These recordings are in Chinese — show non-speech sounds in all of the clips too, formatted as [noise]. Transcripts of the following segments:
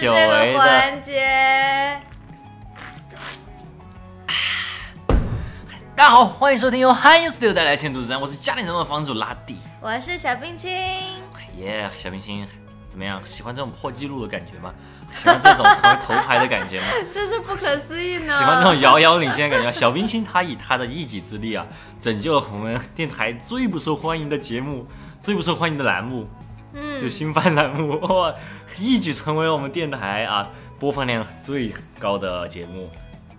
这违的。个环节。大家好，欢迎收听由 Hi Studio 带来的前途之战，我是家庭成的房主拉蒂。我是小冰清，耶、小冰清怎么样？喜欢这种破纪录的感觉吗？喜欢这种成为头牌的感觉吗？[laughs] 真是不可思议呢。喜欢这种遥遥领先的感觉。小冰清他以他的一己之力啊，拯救了我们电台最不受欢迎的节目，最不受欢迎的栏目，嗯就新番栏目，[laughs] 哇，一举成为我们电台啊播放量最高的节目。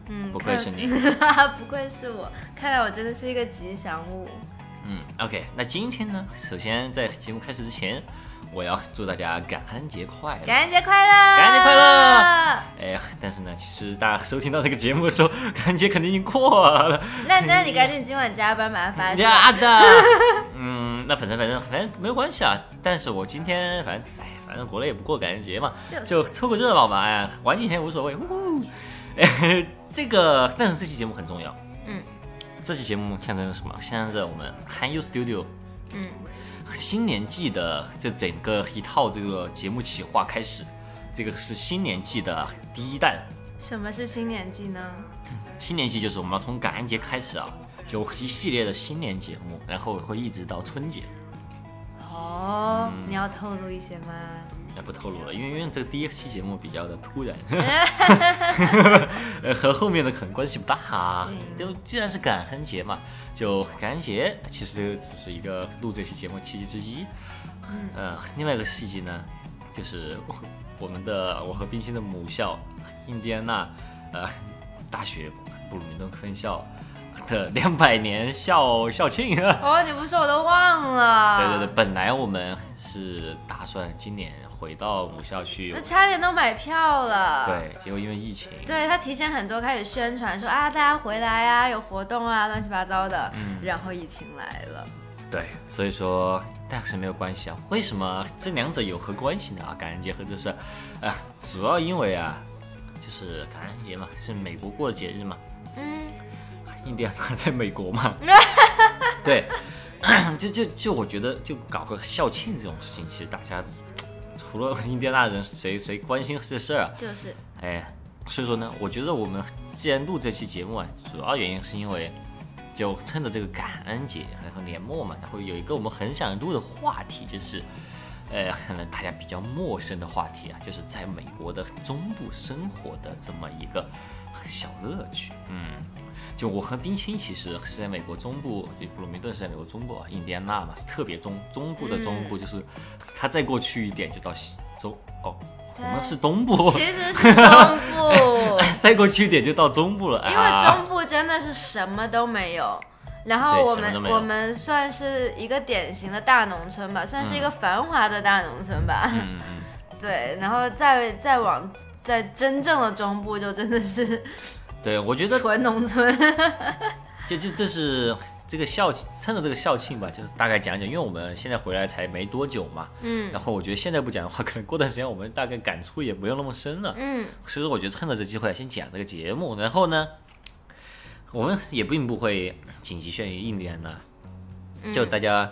嗯不愧是你。[laughs] 不愧是我，看来我真的是一个吉祥物。嗯，OK，那今天呢，首先在节目开始之前，我要祝大家感恩节快乐。感恩节快乐！感恩节快乐！哎呀，但是呢，其实大家收听到这个节目的时候，[laughs] 感恩节肯定已经过了。那那你赶紧今晚加班把它发出来。[laughs] 呀的，嗯，那反正反正反正没有关系啊。但是我今天反正哎，反正国内也不过感恩节嘛，就凑个热闹吧，哎，玩几天无所谓。呜呼，[laughs] 哎，这个，但是这期节目很重要。嗯，这期节目象征着什么？象征着我们 hi you Studio 嗯，新年季的这整个一套这个节目企划开始，这个是新年季的第一弹。什么是新年季呢？新年季就是我们要从感恩节开始啊，有一系列的新年节目，然后会一直到春节。哦，嗯你要透露一些吗？那不透露了，因为因为这个第一期节目比较的突然，[laughs] 呃，和后面的可能关系不大、啊行。就既然是感恩节嘛，就感恩节其实只是一个录这期节目契机之一。嗯呃，另外一个契机呢，就是我们的我和冰心的母校印第安纳呃大学布鲁明顿分校的两百年校校庆。哦，你不说我都忘了。对对对，。本来我们是打算今年回到母校去那，差点都买票了。。对，结果因为疫情，对他提前很多开始宣传说啊，大家回来啊，有活动啊，乱七八糟的。嗯然后疫情来了，对，所以说但是没有关系啊。为什么这两者有何关系呢？啊，感恩节和这是，啊，主要因为啊，就是感恩节嘛，是美国过的节日嘛，嗯，[laughs] 印第安纳 [laughs] 在美国嘛，[laughs] 对，[coughs] 就就就我觉得就搞个校庆这种事情，其实大家除了 [laughs] 印第安纳人，谁谁关心这事儿啊？就是哎，所以说呢，我觉得我们既然录这期节目啊，主要原因是因为就趁着这个感恩节然后年末嘛，然后有一个我们很想录的话题，就是呃，可能大家比较陌生的话题啊，就是在美国的中部生活的这么一个小乐趣。嗯，就我和冰清其实是在美国中部，就布鲁明顿是在美国中部啊，印第安纳嘛是特别中中部的中部，就是它再过去一点就到西中哦。我们是东部，其实是东部，[laughs] 再过去一点就到中部了。因啊为中部真的是什么都没有。[laughs] 然后我们我们算是一个典型的大农村吧，算是一个繁华的大农村吧。嗯嗯，[laughs] 对，然后再再往在真正的中部就真的是对，我觉得纯农村。[laughs] 就就这是这个校庆趁着这个校庆吧，就是大概讲讲，因为我们现在回来才没多久嘛，嗯然后我觉得现在不讲的话，[laughs] 可能过段时间我们大概感触也不用那么深了，嗯所以说我觉得趁着这机会先讲这个节目，然后呢，我们也并不会紧急炫于印第安纳，嗯就大家。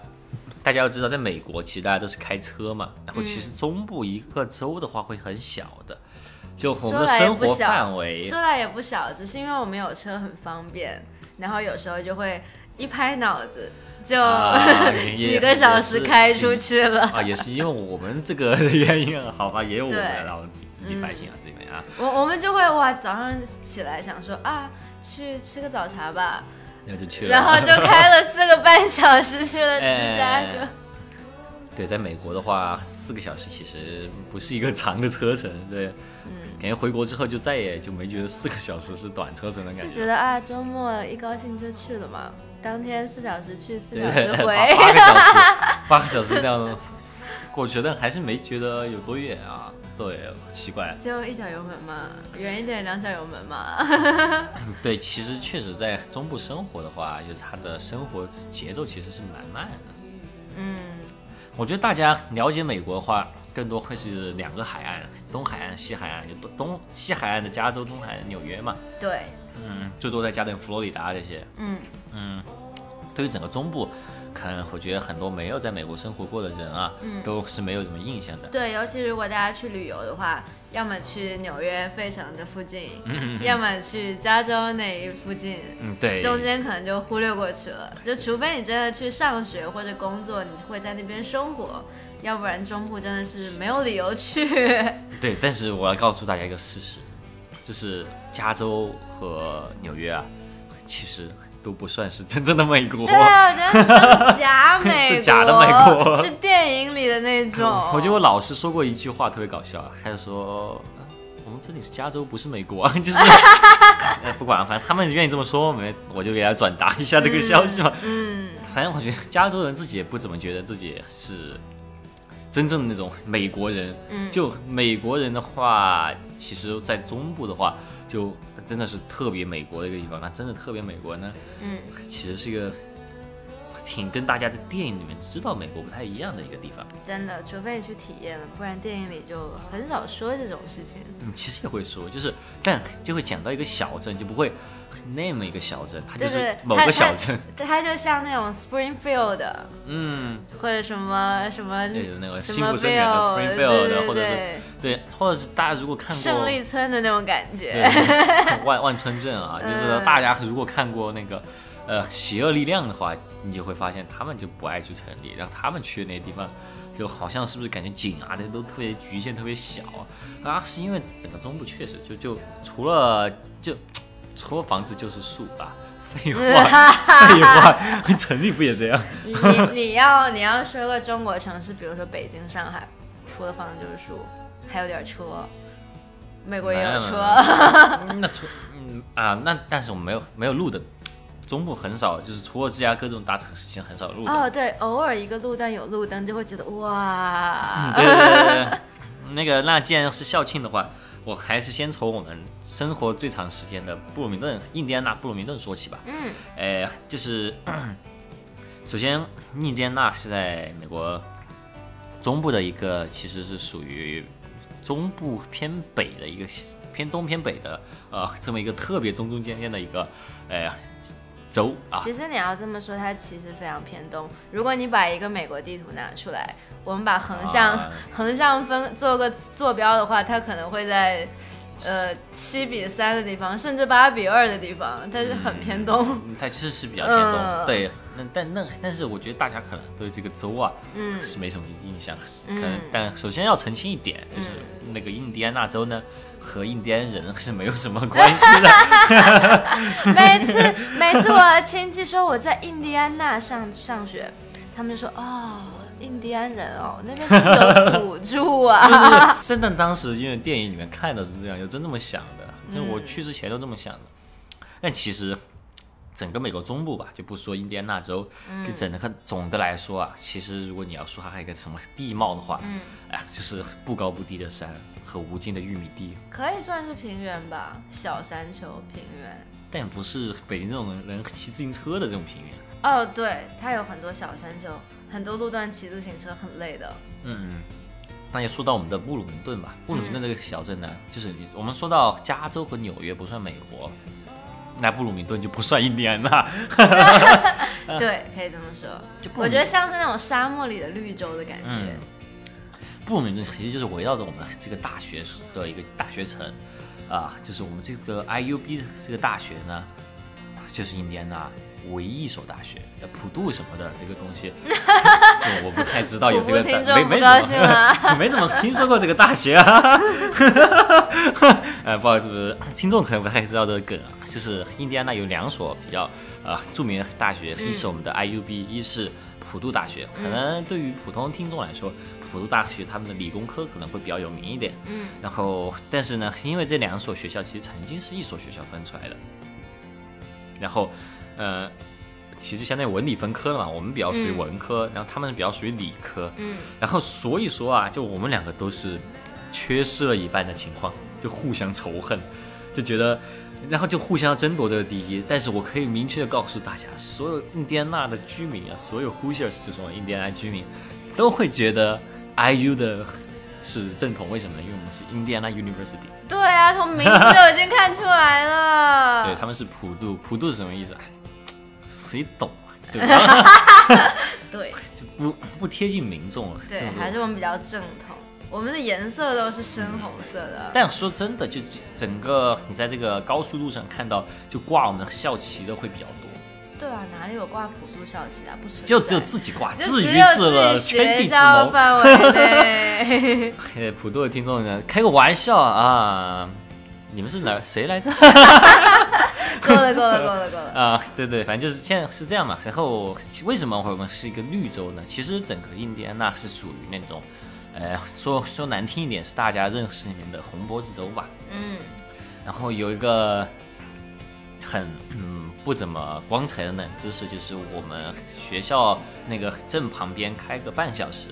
大家要知道，在美国其实大家都是开车嘛，然后其实中部一个州的话会很小的，就我们的说来也生活不小范围，说来也不小，只是因为我们有车很方便，然后有时候就会一拍脑子就、啊 [laughs] 几个小时开出去了。啊，也是因为我们这个 [laughs] 原因啊，好吧，也有我们对然后自自己反省啊，这边啊，我我们就会哇，早上起来想说啊，去吃个早茶吧，那就去了。然后就开了四个半小时去了芝加哥。哎对，在美国的话，四个小时其实不是一个长的车程，对，嗯感觉回国之后就再也就没觉得四个小时是短车程的感觉就觉。觉得啊，周末一高兴就去了嘛，当天四小时去，四小时回。八八个小时，[laughs] 八个小时这样过去，但还是没觉得有多远啊。对，奇怪。就一脚油门嘛，远一点两脚油门嘛。[laughs] 对，其实确实在中部生活的话，就是他的生活节奏其实是蛮慢的。嗯，我觉得大家了解美国的话，更多会是两个海岸，东海岸、西海岸，就东东西海岸的加州，东海岸纽约嘛。对，嗯，最多再加点佛罗里达这些。嗯，嗯，对于整个中部，可能我觉得很多没有在美国生活过的人啊，嗯都是没有什么印象的。对，尤其如果大家去旅游的话，要么去纽约费城的附近，嗯要么去加州那一附近，嗯，对，中间可能就忽略过去了。就除非你真的去上学或者工作，你会在那边生活，要不然中部真的是没有理由去。[laughs] 对，但是我要告诉大家一个事实，就是加州和纽约啊，其实都不算是真正的美国。对啊，我觉得假 [laughs] 美国，假的美国是电影里的那种。[laughs] 我觉得我老师说过一句话特别搞笑，啊他就说。啊我们这里是加州，不是美国，[laughs] 就是，哎不管，反正他们愿意这么说，我们我就给他转达一下这个消息嘛。嗯，反正我觉得加州人自己也不怎么觉得自己是真正的那种美国人。嗯就美国人的话，其实，在中部的话，就真的是特别美国的一个地方。那真的特别美国呢，嗯，其实是一个挺跟大家在电影里面知道美国不太一样的一个地方。真的，除非你去体验了，不然电影里就很少说这种事情。嗯，其实也会说，就是但就会讲到一个小镇，就不会那么一个小镇，它就是某个小镇。它就像那种 Springfield 嗯，或者什么什么对，那个什么辛普森演的 Springfield，或者是对对，或者是大家如果看过胜利村的那种感对觉。万万村镇啊，[laughs] 就是嗯大家如果看过那个呃邪恶力量的话，你就会发现他们就不爱去城里，然后他们去的那些地方，就好像是不是感觉景啊那都特别局限、特别小啊？是因为整个中部确实就就除了就除了房子就是树吧。[laughs] 废话，废话，城里不也这样？你你你要你要说个中国城市，比如说北京、上海，除了房子就是树，还有点车。美国也有车，[laughs] 嗯那除嗯啊，那但是我们没有没有路灯，中部很少，就是除了芝加哥这种大城市，已经很少路灯。哦，对，偶尔一个路段有路灯，就会觉得哇，对对对对，[laughs] 那个那既然是校庆的话，我还是先从我们生活最长时间的布鲁明顿，印第安纳布鲁明顿说起吧。嗯呃，就是首先，印第安纳是在美国中部的一个，其实是属于中部偏北的一个偏东偏北的呃这么一个特别中中间间的一个呃州啊。其实你要这么说，它其实非常偏东。如果你把一个美国地图拿出来，我们把横向、啊横向分做个坐标的话，它可能会在呃七比三的地方，甚至八比二的地方，它是很偏东。嗯它其实是比较偏东，嗯对。那但那但是我觉得大家可能对这个州啊，嗯是没什么印象。可嗯能但首先要澄清一点，就是那个印第安纳州呢，和印第安人是没有什么关系的。[laughs] 每次每次我的亲戚说我在印第安纳上上学，他们就说哦，印第安人哦，那边是不是有土著啊？[laughs] 但但当时因为电影里面看的是这样，就真这么想的，就嗯我去之前都这么想的。但其实整个美国中部吧，就不说印第安纳州，嗯就整个总的来说啊，其实如果你要说它还有一个什么地貌的话，嗯，哎，就是不高不低的山和无尽的玉米地。可以算是平原吧，小山丘平原。但不是北京这种人骑自行车的这种平原。哦，对，它有很多小山丘，很多路段骑自行车很累的。嗯，那也说到我们的布鲁明顿吧。布鲁明顿这个小镇呢，就是你我们说到加州和纽约不算美国，那布鲁明顿就不算印第安纳。[laughs] 对，可以这么说。我觉得像是那种沙漠里的绿洲的感觉。嗯布鲁明顿其实就是围绕着我们这个大学的一个大学城啊，就是我们这个 IUB 这个大学呢，就是印第安纳唯一一所大学，呃普渡什么的这个东西，[laughs] 就我不太知道有这个没没怎么 [laughs] 没怎么听说过这个大学啊。[laughs] 呃，不好意思，听众可能不太知道这个梗啊，就是印第安纳有两所比较呃著名的大学，一是我们的 IUB，一是普渡大学。可能对于普通听众来说，普渡大学他们的理工科可能会比较有名一点。嗯，然后，但是呢，因为这两所学校其实曾经是一所学校分出来的，然后，呃，其实相当于文理分科了嘛，我们比较属于嗯文科，然后他们比较属于理科，嗯，然后所以说啊，就我们两个都是缺失了一半的情况，就互相仇恨，就觉得，然后就互相争夺这个第一。但是我可以明确的告诉大家，所有印第安纳的居民啊，所有 Hoosiers 就是我们印第安纳居民，都会觉得 IU 的是正统。为什么呢？因为我们是 Indiana University，对啊，从名字就已经看出来了。对，他们是普渡。普渡是什么意思？啊，谁懂啊？对吧？[laughs] 对就 [laughs] 不不贴近民众，了对，还是我们比较正统。我们的颜色都是深红色的。但说真的，就整个你在这个高速路上看到，就挂我们校旗的会比较多，对啊，哪里有挂普渡校旗啊？不存在。就只有自己挂，自娱自乐，圈地自萌。范围 [laughs] 内。呃，普渡的听众呢，开个玩笑啊，你们是哪儿谁来着？[laughs] 够了，够了，够了，够了。啊，对对，反正就是现在是这样嘛。然后为什么我们是一个绿洲呢？其实整个印第安纳是属于那种，呃，说说难听一点，是大家认识里面的红脖子州吧。嗯，然后有一个很嗯不怎么光彩的冷知识，就是我们学校那个镇旁边开个半小时，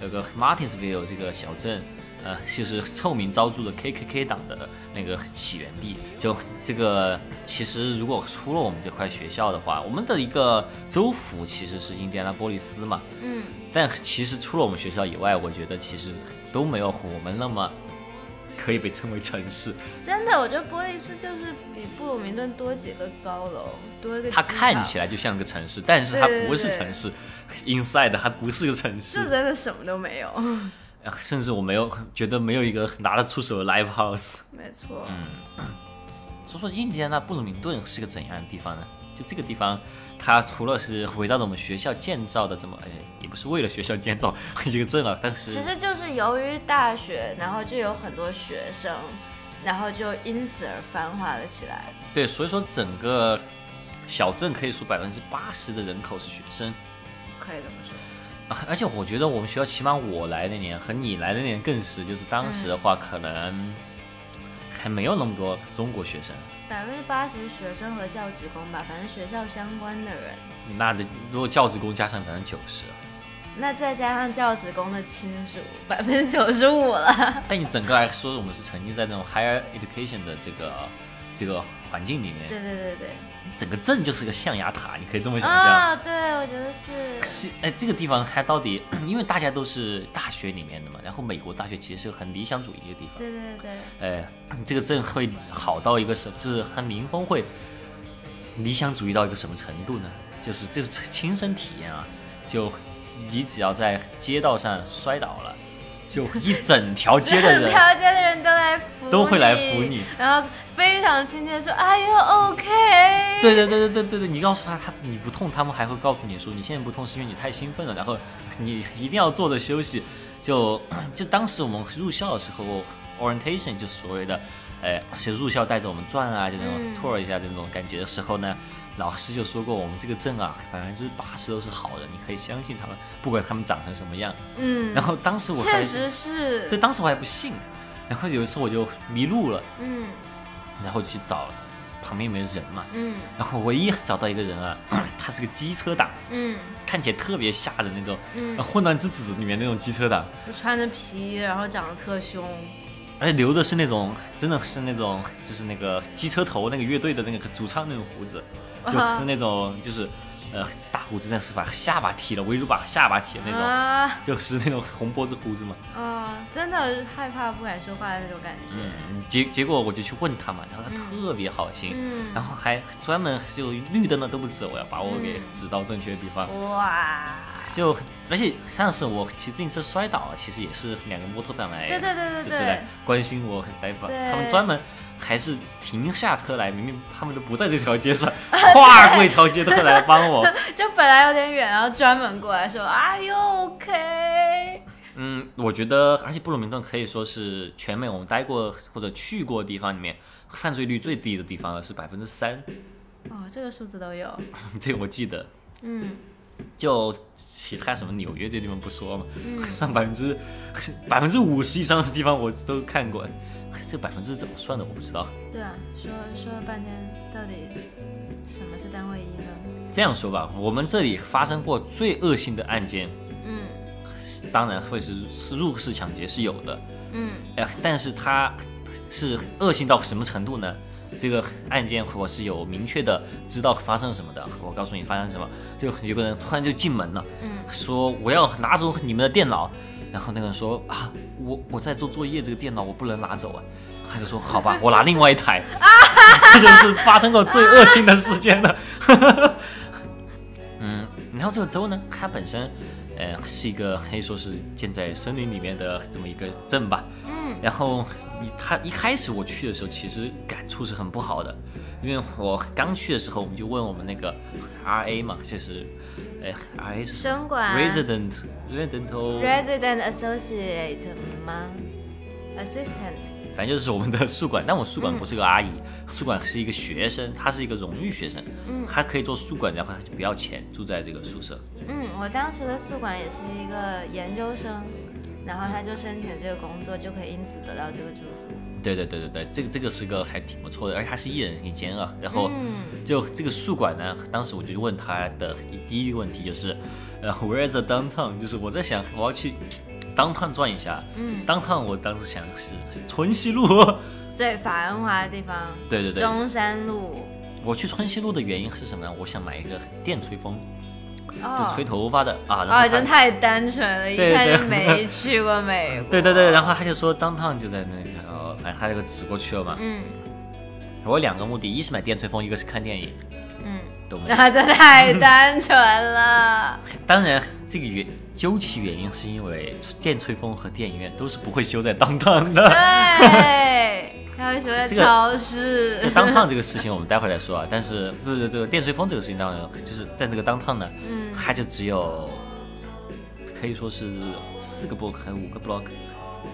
有个 Martinsville 这个小镇，呃，就是臭名昭著的 KKK 党的那个起源地。就这个，其实如果出了我们这块学校的话，我们的一个州府其实是印第安纳波利斯嘛，嗯，但其实除了我们学校以外，我觉得其实都没有我们那么可以被称为城市。真的，我觉得波利斯就是比布鲁明顿多几个高楼，多一个。它看起来就像个城市，但是它不是对城市，inside 它不是个城市就市，真的什么都没有。呃甚至我没有觉得没有一个拿得出手的 live house。没错。嗯说说印第安纳布鲁明顿是个怎样的地方呢？就这个地方，它除了是围绕着我们学校建造的这么，哎，也不是为了学校建造 [laughs] 一个镇啊，但是其实就是由于大学，然后就有很多学生，然后就因此而繁华了起来。对，所以说整个小镇可以说百分之八十的人口是学生。可以这么说。啊而且我觉得我们学校，起码我来那年和你来那年更是，就是当时的话，可能还没有那么多中国学生。百分之八十学生和教职工吧，反正学校相关的人，那的如果教职工加上百分之九十，那再加上教职工的亲属，[laughs] 百分之九十五了。但你整个来说，我们是沉浸在那种 higher education 的这个这个环境里面，对对对对。整个镇就是个象牙塔，你可以这么想象。啊，对，我觉得是。是，哎，这个地方它到底，[clears throat] 因为大家都是大学里面的嘛，然后美国大学其实是个很理想主义的地方，对对对，哎，这个镇会好到一个什，就是它民风会理想主义到一个什么程度呢？就是这是亲身体验啊，就你只要在街道上摔倒了，就一整条街的人 [laughs] 整人条街的人都来扶都会来扶你，然后非常亲切地说：“Are you OK？” 对对对对对对对，你告诉他他你不痛，他们还会告诉你说你现在不痛是因为你太兴奋了，然后你一定要坐着休息。就 [coughs] 就当时我们入校的时候，orientation 就是所谓的，呃，就入校带着我们转啊，就那种嗯 tour 一下这种感觉的时候呢，老师就说过我们这个镇啊，百分之八十都是好人，你可以相信他们，不管他们长成什么样。嗯，然后当时我确实是。对，，当时我还不信，然后有一次我就迷路了，嗯。然后去找旁边有没有人嘛。嗯。然后唯一找到一个人啊，[clears throat] 他是个机车党，嗯。看起来特别吓人那种，嗯，混乱之子里面那种机车党，就穿着皮，然后长得特凶，而且留的是那种真的是那种就是那个机车头那个乐队的那个主唱那种胡子，就是那种就是呃大胡子，但是把下巴剃了，围住把下巴剃的那种，啊就是那种红脖子胡子嘛。啊，真的害怕不敢说话的那种感觉，嗯，结结果我就去问他嘛，然后他特别好心，嗯然后还专门就绿灯了都不走，要把我给嗯指到正确的地方。哇，就而且上次我骑自行车摔倒，其实也是两个摩托党来，对对对对就是来关心我，来把对他们专门还是停下车来，明明他们都不在这条街上，[laughs] 跨过一条街都会来帮我。[laughs] 就本来有点远，然后专门过来说：“Are you OK？” 嗯，我觉得，而且布鲁明顿可以说是全美我们待过或者去过的地方里面犯罪率最低的地方了，是百分之三，哦，这个数字都有，[laughs] 这个我记得。嗯就其他什么纽约这地方不说嘛，嗯上百分之百分之五十以上的地方我都看过，这百分之怎么算的我不知道。对啊，说说了半天，到底什么是单位一呢？这样说吧，我们这里发生过最恶性的案件，嗯当然会是是入室抢劫是有的，嗯哎，但是它是恶性到什么程度呢？这个案件我是有明确的知道发生什么的。我告诉你发生什么，就有个人突然就进门了，嗯说我要拿走你们的电脑，然后那个人说啊，我我在做作业，这个电脑我不能拿走啊。他就说好吧，我拿另外一台，这就是发生过最恶性的事件了。[laughs] 嗯，然后这个州呢，它本身，呃，是一个可以说是建在森林里面的这么一个镇吧。嗯，然后一他一开始我去的时候，其实感触是很不好的，因为我刚去的时候，我们就问我们那个 R A 嘛，就是，哎 A 是生管 Resident Resident resident associate 吗？assistant 反正就是我们的宿管，但我宿管不是个阿姨，宿管是一个学生，他是一个荣誉学生，嗯他可以做宿管，然后他就不要钱，住在这个宿舍。嗯，我当时的宿管也是一个研究生，然后他就申请了这个工作，就可以因此得到这个住宿。对对对对对，这个这个是个还挺不错的，而且它是一人一间啊。然后嗯就这个宿管呢，当时我就问他的第一个问题就是，呃，Where's the downtown？就是我在想我要去 downtown 转一下。嗯，downtown 我当时想是是春熙路。[laughs] 最繁华的地方，对对对，中山路，我去春熙路的原因是什么呢？我想买一个电吹风，就哦吹头发的啊。然后哦，他真太单纯了，一看就没去过美 [laughs] 国。对对对，然后他就说 downtown 就在那个，呃反正他就指过去了嘛。嗯我有两个目的，一是买电吹风，一个是看电影，嗯，懂。那真太单纯了。[laughs] 当然，这个原究其原因是因为电吹风和电影院都是不会修在 downtown 的。对，[laughs] 他会修在超市。就 downtown 这个事情我们待会儿再说啊，但是对对对，电吹风这个事情当然就是在这个 downtown 呢，嗯它就只有可以说是四个 block 还是五个 block，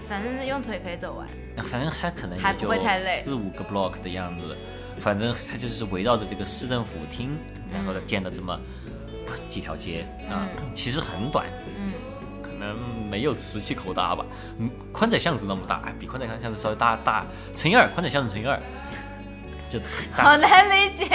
反正用腿可以走完。反正它可能也就会太累四五个 block 的样子，反正它就是围绕着这个市政府厅，然后建的这么几条街啊，其实很短，嗯，可能没有磁器口大吧，嗯，宽窄巷子那么大，比宽窄巷子稍微大大乘以二，宽窄巷子乘以二，就大好难理解。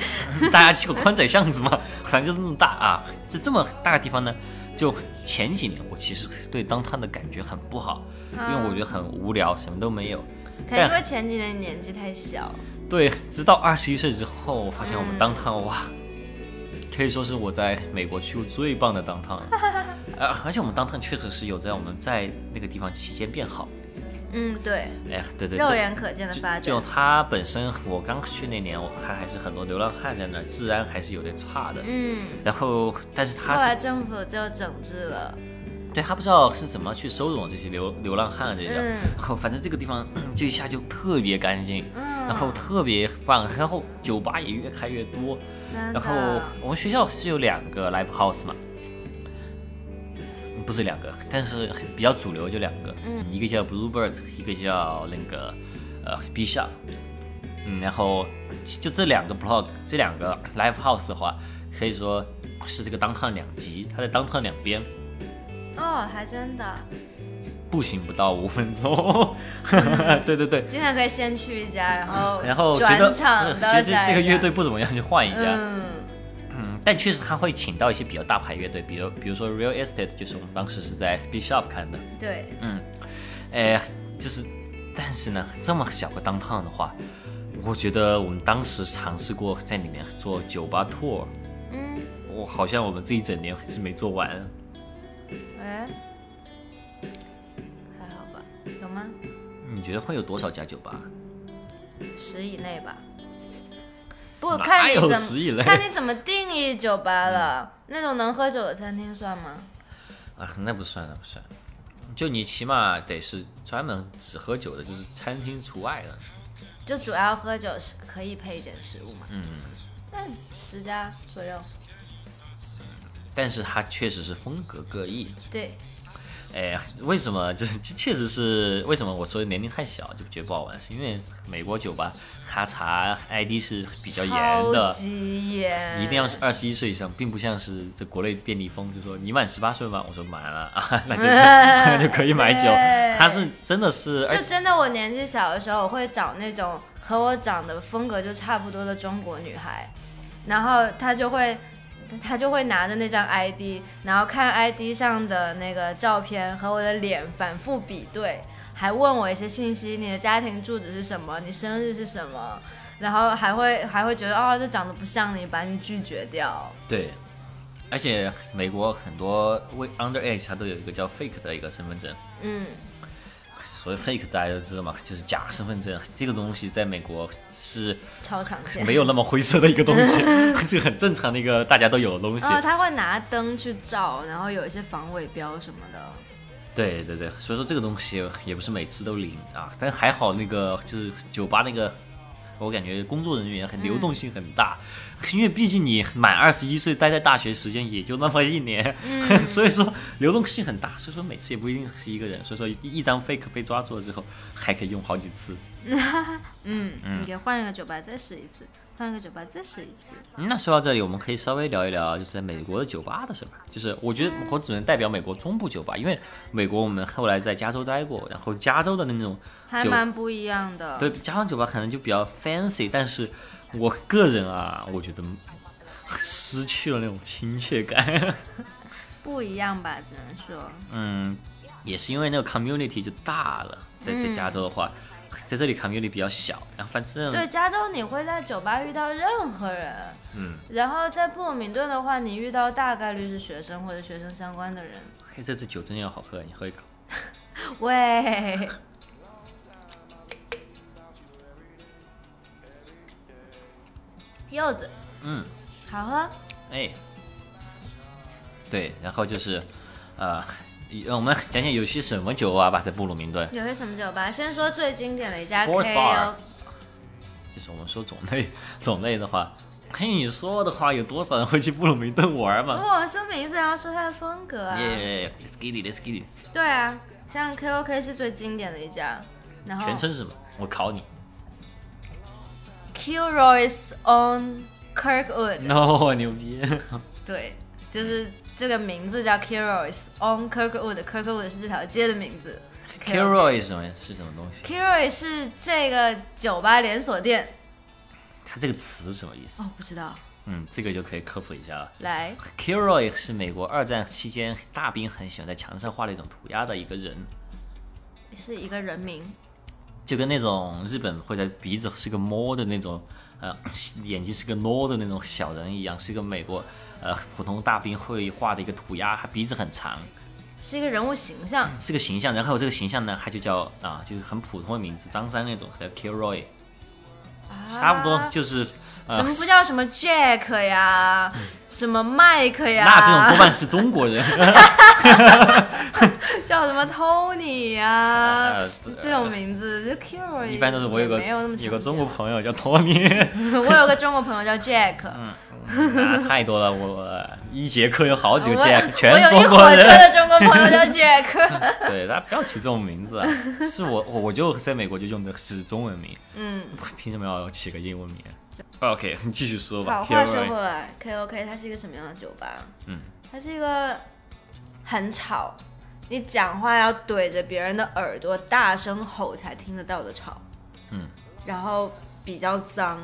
[laughs] 大家去过宽窄巷子吗？反正就是那么大啊！这这么大的地方呢，就前几年我其实对当趟的感觉很不好，因为我觉得很无聊，什么都没有。可能因为前几年年纪太小。对，直到二十一岁之后，我发现我们当趟哇，可以说是我在美国去过最棒的当趟。[laughs] 呃，而且我们当趟确实是有在我们在那个地方期间变好。嗯，对，哎，对对，肉眼可见的发展就展。它本身，我刚去那年，我看还是很多流浪汉在那儿，治安还是有点差的。嗯，然后，但是他后来政府就整治了。对他不知道是怎么去收容这些流流浪汉这些，嗯然后反正这个地方就一下就特别干净，嗯，然后特别棒，然后酒吧也越开越多，真然后。我们学校是有两个 live house 嘛，不是两个，但是比较主流就两个，嗯一个叫 Bluebird，一个叫那个呃 B Shop，嗯，然后就这两个 blog，这两个 live house 的话，可以说是这个 downtown 两极，它在 downtown 两边。哦，还真的，步行不到五分钟，[laughs] 对对对。经常可以先去一家，然后然后觉得转场呃到觉得下一家这个乐队不怎么样，就换一家。嗯，嗯，但确实他会请到一些比较大牌乐队，比如比如说 Real Estate，就是我们当时是在 B Shop 看的。对，嗯，哎，就是，但是呢，这么小个 downtown 的话，我觉得我们当时尝试过在里面做酒吧 tour，嗯，我好像我们这一整年是没做完。哎，还好吧？有吗？你觉得会有多少家酒吧？十以内吧。不看你怎么看你怎么定义酒吧了。那种能喝酒的餐厅算吗？啊，那不算，那不算。就你起码得是专门只喝酒的，就是餐厅除外的。就主要喝酒是可以配一点食物嘛。嗯，那十家左右。但是它确实是风格各异。对，哎，为什么？这 [laughs] 这确实是为什么？我说年龄太小就觉得不好玩，是因为美国酒吧他查 ID 是比较严的，一定要是二十一岁以上，并不像是这国内便利蜂，就说你满十八岁吗？我说满了啊，[laughs] 那就 [laughs] 那就可以买酒他。是真的是，就真的，我年纪小的时候，我会找那种和我长得风格就差不多的中国女孩，然后她就会，她就会拿着那张 ID，然后看 ID 上的那个照片和我的脸反复比对，还问我一些信息，你的家庭住址是什么，你生日是什么，然后还会还会觉得哦，这长得不像你，把你拒绝掉。对。而且美国很多为 underage 它都有一个叫 fake 的一个身份证，嗯，所谓 fake 大家都知道嘛，就是假身份证这个东西，在美国是超常见。没有那么灰色的一个东西，[laughs] 是很正常的一个大家都有的东西。哦，他会拿灯去照，然后有一些防伪标什么的。对对对，所以说这个东西也不是每次都灵啊，但还好那个就是酒吧那个，我感觉工作人员很流动性很大，因为毕竟你满二十一岁待在大学时间也就那么一年，[laughs] 所以说流动性很大，所以说每次也不一定是一个人，所以说一张 fake 被抓住了之后还可以用好几次。[laughs] 嗯，你给换一个酒吧再试一次。换一个酒吧再试一次。那说到这里，我们可以稍微聊一聊，就是在美国的酒吧的事吧。就是我觉得我只能代表美国中部酒吧，因为美国我们后来在加州待过，然后加州的那种还蛮不一样的。对，加州酒吧可能就比较 fancy，但是我个人啊，我觉得失去了那种亲切感。[laughs] 不一样吧，只能说。嗯，也是因为那个 community 就大了，在在加州的话。在这里 community 比较小，然后反正对加州你会在酒吧遇到任何人，嗯，然后在布鲁明顿的话，你遇到大概率是学生或者学生相关的人。嘿，这支酒真要好喝，你喝一口。[laughs] 喂，柚子，嗯，好喝。哎，对，然后就是，呃。我们讲讲有些什么酒吧吧，在布鲁明顿。有些什么酒吧？先说最经典的一家 Sports Bar。就是我们说种类，种类的话，听你说的话，有多少人会去布鲁明顿玩嘛？不，我说名字，然后说它的风格啊。Yeah，let's get it，let's get it。对啊，像 KOK 是最经典的一家，然后全称是什么？我考你。Kilroy's on Kirkwood。No，牛逼。对，就是。这个名字叫 Kilroy's on Kirkwood，Kirkwood 是这条街的名字。Kilroy 是什么？是什么东西？Kilroy 是这个酒吧连锁店。它这个词什么意思？哦，不知道。嗯，这个就可以科普一下了。来，Kilroy 是美国二战期间大兵很喜欢在墙上画的一种涂鸦的一个人，是一个人名，就跟那种日本会在鼻子是个摸的那种，呃，眼睛是个喏的那种小人一样，是一个美国。呃，普通大兵会画的一个涂鸦，他鼻子很长，是一个人物形象，是个形象。然后这个形象呢，他就叫啊，就是很普通的名字，张三那种，叫 Kilroy，差不多就是。怎么不叫什么 Jack 呀，什么 Mike 呀？那这种多半是中国人。[laughs] [laughs] 叫什么 Tony 呀？这种名字就 Kilroy。一般都是我有个有个中国朋友叫 Tony。[laughs] 我有个中国朋友叫 Jack。嗯。太多了，我一节课有好几个 Jack，全是中国人。我有一火车的中国朋友叫 Jack。[laughs] 对，大家不要起这种名字，是我我就在美国就用的是中文名，嗯，凭什么要起个英文名？OK，你继续说吧。好话说回来，KOK 它是一个什么样的酒吧？嗯，它是一个很吵，你讲话要怼着别人的耳朵大声吼才听得到的吵，嗯，然后比较脏。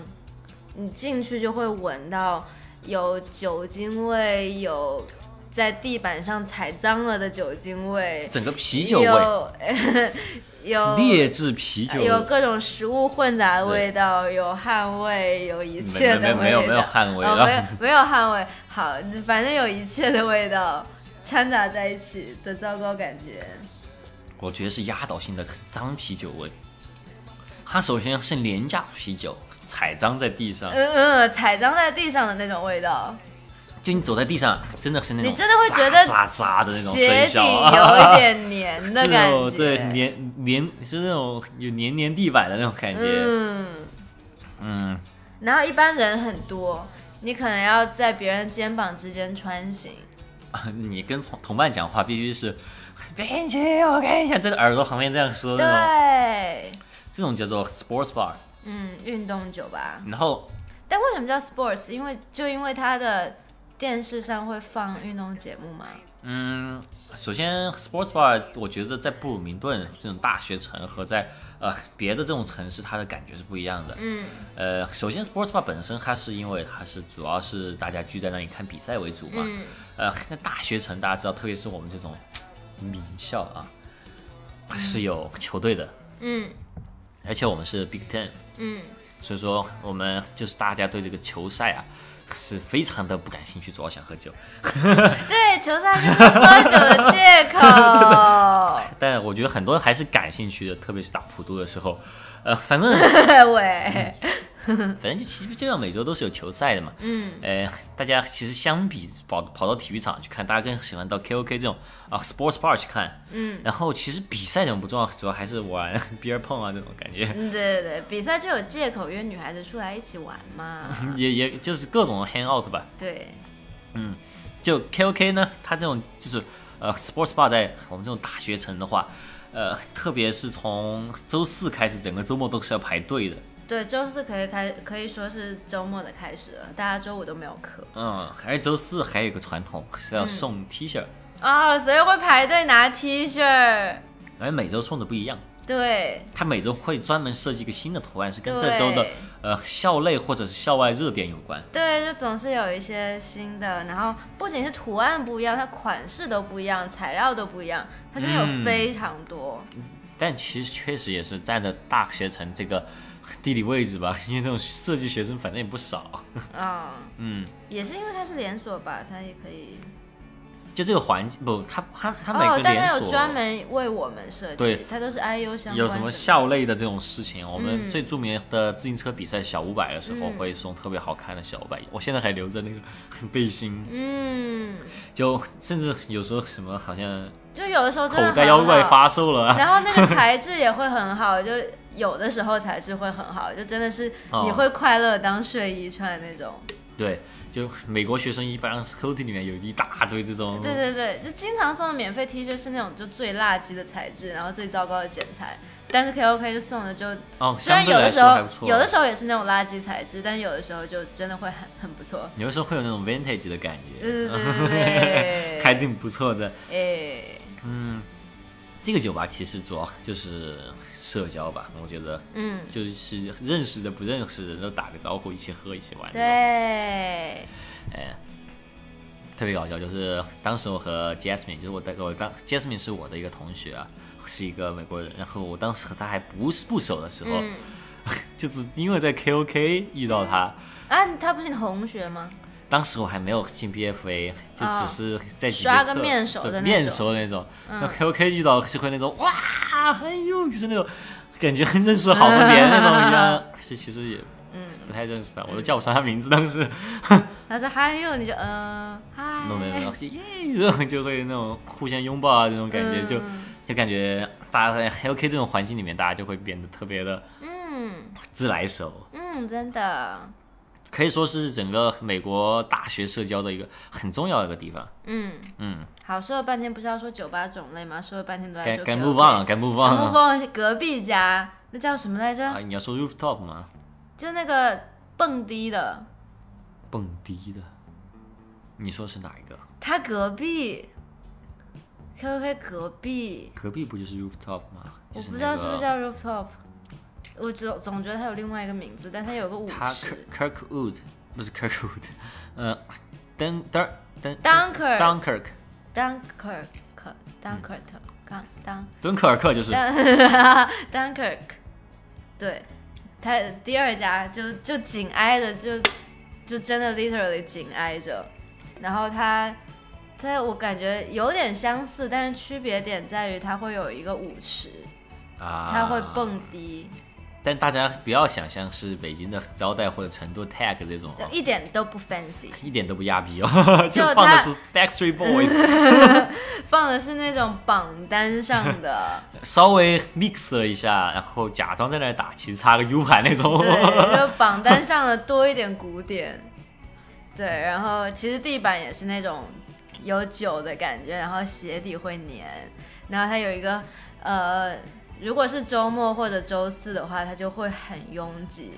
你进去就会闻到有酒精味，有在地板上踩脏了的酒精味，整个啤酒味，有 [laughs] 劣质啤酒，有各种食物混杂的味道，有汗味，有一切的味道，没有没有汗味，没有没有汗味，好，反正有一切的味道掺杂在一起的糟糕感觉。我觉得是压倒性的脏啤酒味，它首先是廉价啤酒。踩脏在地上，嗯嗯，踩脏在地上的那种味道，就你走在地上，真的是那种，你真的会觉得渣渣的那种鞋底有一点黏的感觉，[laughs] 对，黏黏是那种有黏黏地板的那种感觉，嗯。嗯，然后一般人很多，你可能要在别人肩膀之间穿行，[laughs] 你跟同同伴讲话必须是，编辑，我看一下，在耳朵旁边这样说，对，这种叫做 sports bar。嗯，运动酒吧。然后，但为什么叫 sports？因为就因为它的电视上会放运动节目嘛。嗯，首先 sports bar，我觉得在布鲁明顿这种大学城和在呃别的这种城市，它的感觉是不一样的。嗯。呃，首先 sports bar 本身它是因为它是主要是大家聚在那里看比赛为主嘛。嗯。呃，那大学城大家知道，特别是我们这种名校啊，是有球队的。嗯。而且我们是 Big Ten。嗯，所以说我们就是大家对这个球赛啊，是非常的不感兴趣，主要想喝酒。[laughs] 对，球赛就是喝酒的借口。[laughs] 但我觉得很多人还是感兴趣的，特别是打普渡的时候。呃，反正 [laughs] 喂，[laughs] 反正就其实基本上每周都是有球赛的嘛。嗯，呃，大家其实相比跑跑到体育场去看，大家更喜欢到 KOK 这种啊 sports bar 去看。嗯，然后其实比赛这种不重要，主要还是玩 [laughs] beer pong 啊这种感觉，嗯对对对，比赛就有借口约女孩子出来一起玩嘛。[laughs] 也也就是各种 hang out 吧。对，嗯就 KOK 呢，它这种就是呃 sports bar 在我们这种大学城的话，呃，特别是从周四开始，整个周末都是要排队的。对，周四可以开，可以说是周末的开始了，大家周五都没有课嗯，而周四还有一个传统是要送 T 恤，啊、所以会排队拿 T 恤。而每周送的不一样。对，他每周会专门设计一个新的图案，是跟这周的呃校内或者是校外热点有关。对，就总是有一些新的，然后不仅是图案不一样，它款式都不一样，材料都不一样，它真的有嗯非常多。但其实确实也是站着大学城这个地理位置吧，[laughs] 因为这种设计学生反正也不少。[laughs] 啊、[laughs] 嗯，也是因为它是连锁吧，它也可以。就这个环境不，它它它每哦个，连锁、但它有专门为我们设对计，它都是 IU 相关有什么校内的这种事情，我们嗯最著名的自行车比赛小五百的时候嗯会送特别好看的小五百，我现在还留着那个背心，嗯，就甚至有时候什么好像就有的时候真口的袋妖怪发售了啊，然后那个材质也会很好，就有的时候材质会很好，就真的是哦你会快乐当睡衣穿的那种。对，就美国学生一般 coat 里面有一大堆这种，对对对，就经常送的免费 T 恤是那种就最垃圾的材质，然后最糟糕的剪裁。但是 KOK 就送的就，哦，虽然有的时候有的时候也是那种垃圾材质，但有的时候就真的会很很不错。有的时候会有那种 vintage 的感觉，对对对对对，[laughs] 还挺不错的。哎，嗯，这个酒吧其实主要就是社交吧，我觉得嗯，就是认识的不认识的人都打个招呼，一起喝一起玩。对，，哎，特别搞笑，就是当时我和 Jasmine，就是我的我当 Jasmine 是我的一个同学啊，是一个美国人，然后我当时和他还不是不熟的时候，嗯，[laughs] 就是因为在 KOK 遇到他。啊，他不是你同学吗？当时我还没有进 BFA，就只是在几节刷个课面熟的那种对面熟的那种。那 KOK 遇到就会那种哇，哎呦，就是那种感觉认识好多年那种一样。[laughs] 是其实也嗯，不太认识的，我都叫不上他名字。当时 [laughs] 他说还有，你就嗯，[laughs] 嗨，弄没有耶，然后就会那种互相拥抱啊，那种感觉，就嗯就感觉大家在 KOK 这种环境里面，大家就会变得特别的嗯自来熟。嗯，真的，可以说是整个美国大学社交的一个很重要的一个地方。嗯，嗯，好，说了半天不是要说酒吧种类吗？说了半天都在说该该 move on，该 move on 木了。风隔壁家那叫什么来着？啊，你要说 rooftop 吗？就那个蹦迪的，蹦迪的，你说是哪一个？他隔壁，KOK 隔壁，隔壁不就是 rooftop 吗？我不知道是不是叫 rooftop，我总总觉得他有另外一个名字，但他有个舞他池。Kirk Kirkwood 不是 Kirkwood，[laughs] 呃，Dun Dun Dun，Dunkirk Dunkirk Dunkirk Dunkirk 刚当敦刻尔克就是。[laughs] Dunkirk，对，他第二家就就紧挨着，就就真的 literally 紧挨着，然后他它我感觉有点相似，但是区别点在于它会有一个舞池，啊，它会蹦迪，但大家不要想象是北京的招待或者成都 tag 这种哦，一点都不 fancy，一点都不亚逼哦，[laughs] 就就放的它是 Backstreet Boys，[laughs] 放的是那种榜单上的，[laughs] 稍微 mix 了一下，然后假装在那打，其实插个 U 盘那种。对，就榜单上的多一点古典，对，然后其实地板也是那种有酒的感觉，然后鞋底会粘，然后它有一个呃，如果是周末或者周四的话，它就会很拥挤，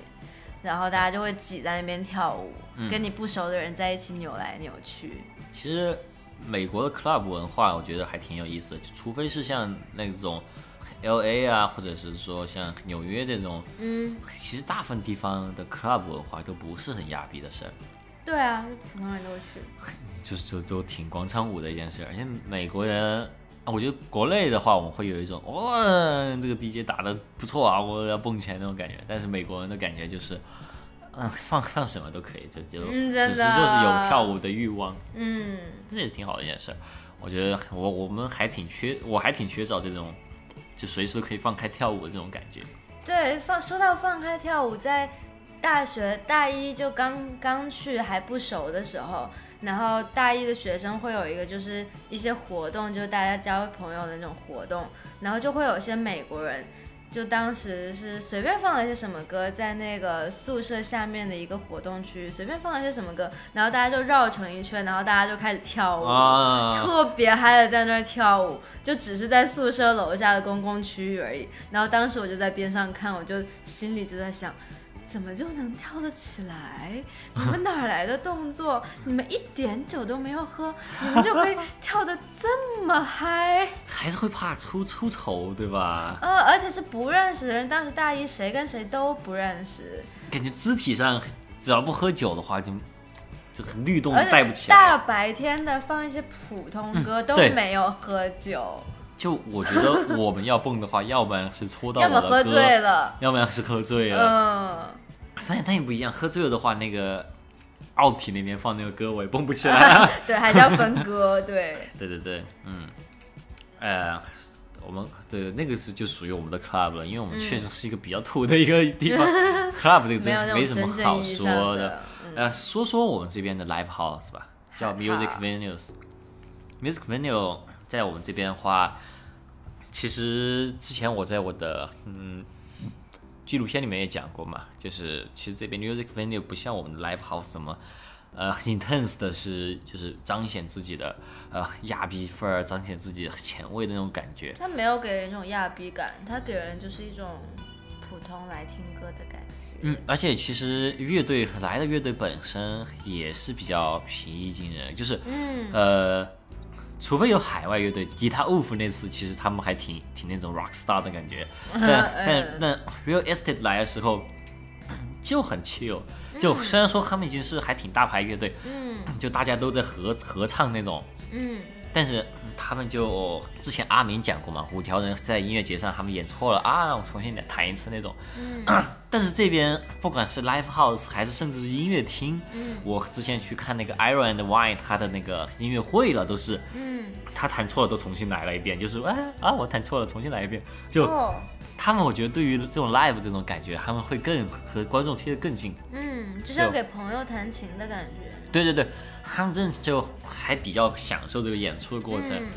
然后大家就会挤在那边跳舞，嗯。跟你不熟的人在一起扭来扭去，其实美国的 club 文化，我觉得还挺有意思的，就除非是像那种 L A 啊，或者是说像纽约这种，嗯，其实大部分地方的 club 文化都不是很亚逼的事儿，对啊，普通人都会去，[laughs] 就是就都挺广场舞的一件事儿。而且美国人，啊我觉得国内的话，我们会有一种哇、这个 DJ 打的不错啊，我要蹦起来那种感觉。但是美国人的感觉就是，嗯，放放什么都可以，就就、嗯只是就是有跳舞的欲望。嗯这也挺好的一件事儿。我觉得我我们还挺缺，我还挺缺少这种，就随时可以放开跳舞的这种感觉。对，放说到放开跳舞，在大学大一就刚刚去还不熟的时候，然后大一的学生会有一个就是一些活动，就是大家交朋友的那种活动，然后就会有些美国人。就当时是随便放了一些什么歌，在那个宿舍下面的一个活动区，随便放了一些什么歌，然后大家就绕成一圈，然后大家就开始跳舞，啊，特别嗨的在那儿跳舞，就只是在宿舍楼下的公共区域而已。然后当时我就在边上看，我就心里就在想。怎么就能跳得起来？你们哪来的动作？[laughs] 你们一点酒都没有喝，你们就可以跳得这么嗨？还是会怕出出丑，对吧？呃，而且是不认识的人，当时大一谁跟谁都不认识，感觉肢体上只要不喝酒的话，就这个律动带不起来。大白天的放一些普通歌都没有喝酒，就我觉得我们要蹦的话，[laughs] 要不然是戳到要么喝醉了，要不然是喝醉了。嗯。但但也不一样，喝醉了的话，那个奥体那边放那个歌我也蹦不起来。[laughs] 对，还是要分歌，[laughs] 对，对对对，嗯，呃，我们对那个是就属于我们的 club 了，因为我们确实是一个比较土的一个地方、c l u b 这个真没什么好说的。嗯呃，说说我们这边的 live house 吧，叫 music venues。music venue 在我们这边的话，其实之前我在我的嗯纪录片里面也讲过嘛，就是其实这边 music venue 不像我们的 live house 什么。呃，intense 的是就是彰显自己的呃亚逼范儿，彰显自己前卫的那种感觉。他没有给人一种亚逼感，他给人就是一种普通来听歌的感觉。嗯，而且其实乐队来的乐队本身也是比较平易近人，就是嗯呃，除非有海外乐队，吉他 Wolf 那次其实他们还挺挺那种 rock star 的感觉，[laughs] 但但但 Real Estate 来的时候就很 chill，就虽然说他们已经是还挺大牌乐队，嗯。就大家都在合合唱那种，嗯但是他们就之前阿明讲过嘛，五条人在音乐节上他们演错了啊，让我重新来弹一次那种。嗯 [clears throat] 但是这边不管是 live house 还是甚至是音乐厅，嗯我之前去看那个 Iron and Wine 他的那个音乐会了，都是嗯，他弹错了都重新来了一遍，就是啊啊我弹错了重新来一遍，就哦，他们我觉得对于这种 live 这种感觉，他们会更和观众贴得更近。嗯，就像给朋友弹琴的感觉。对对对，他们真的就还比较享受这个演出的过程。嗯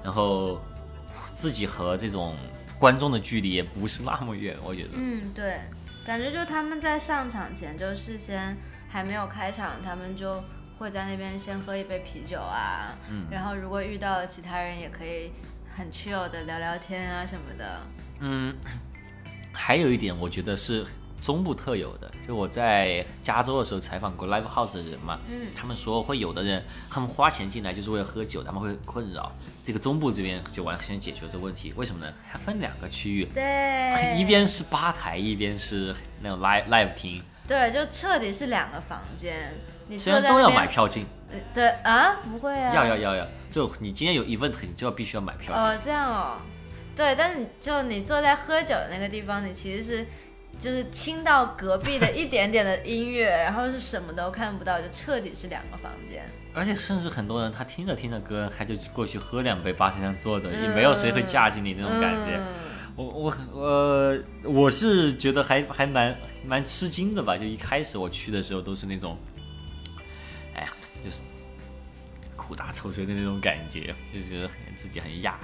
然后自己和这种观众的距离也不是那么远，我觉得。嗯，对，感觉就他们在上场前就事先还没有开场，他们就会在那边先喝一杯啤酒啊，嗯然后如果遇到了其他人，也可以很 chill 的聊聊天啊什么的。嗯，还有一点我觉得是中部特有的，就我在加州的时候采访过 live house 的人嘛，嗯他们说会有的人他们花钱进来就是为了喝酒，他们会困扰。这个中部这边就完全解决这个问题，为什么呢？它分两个区域，对，一边是吧台，一边是那种 live live 厅，对，就彻底是两个房间。你虽然都要买，票进，呃对啊，不会啊，要要要要，就你今天有 event，你就要必须要买票。哦，这样哦，对，但是你就你坐在喝酒的那个地方，你其实是就是听到隔壁的一点点的音乐，然后是什么都看不到，就彻底是两个房间。而且甚至很多人他听着听着歌，他就过去喝两杯，吧台上坐着，也没有谁会架起你那种感觉。嗯我我呃，我是觉得还还蛮蛮吃惊的吧。就一开始我去的时候都是那种，哎呀，就是苦大仇深的那种感觉，就觉得自己很哑。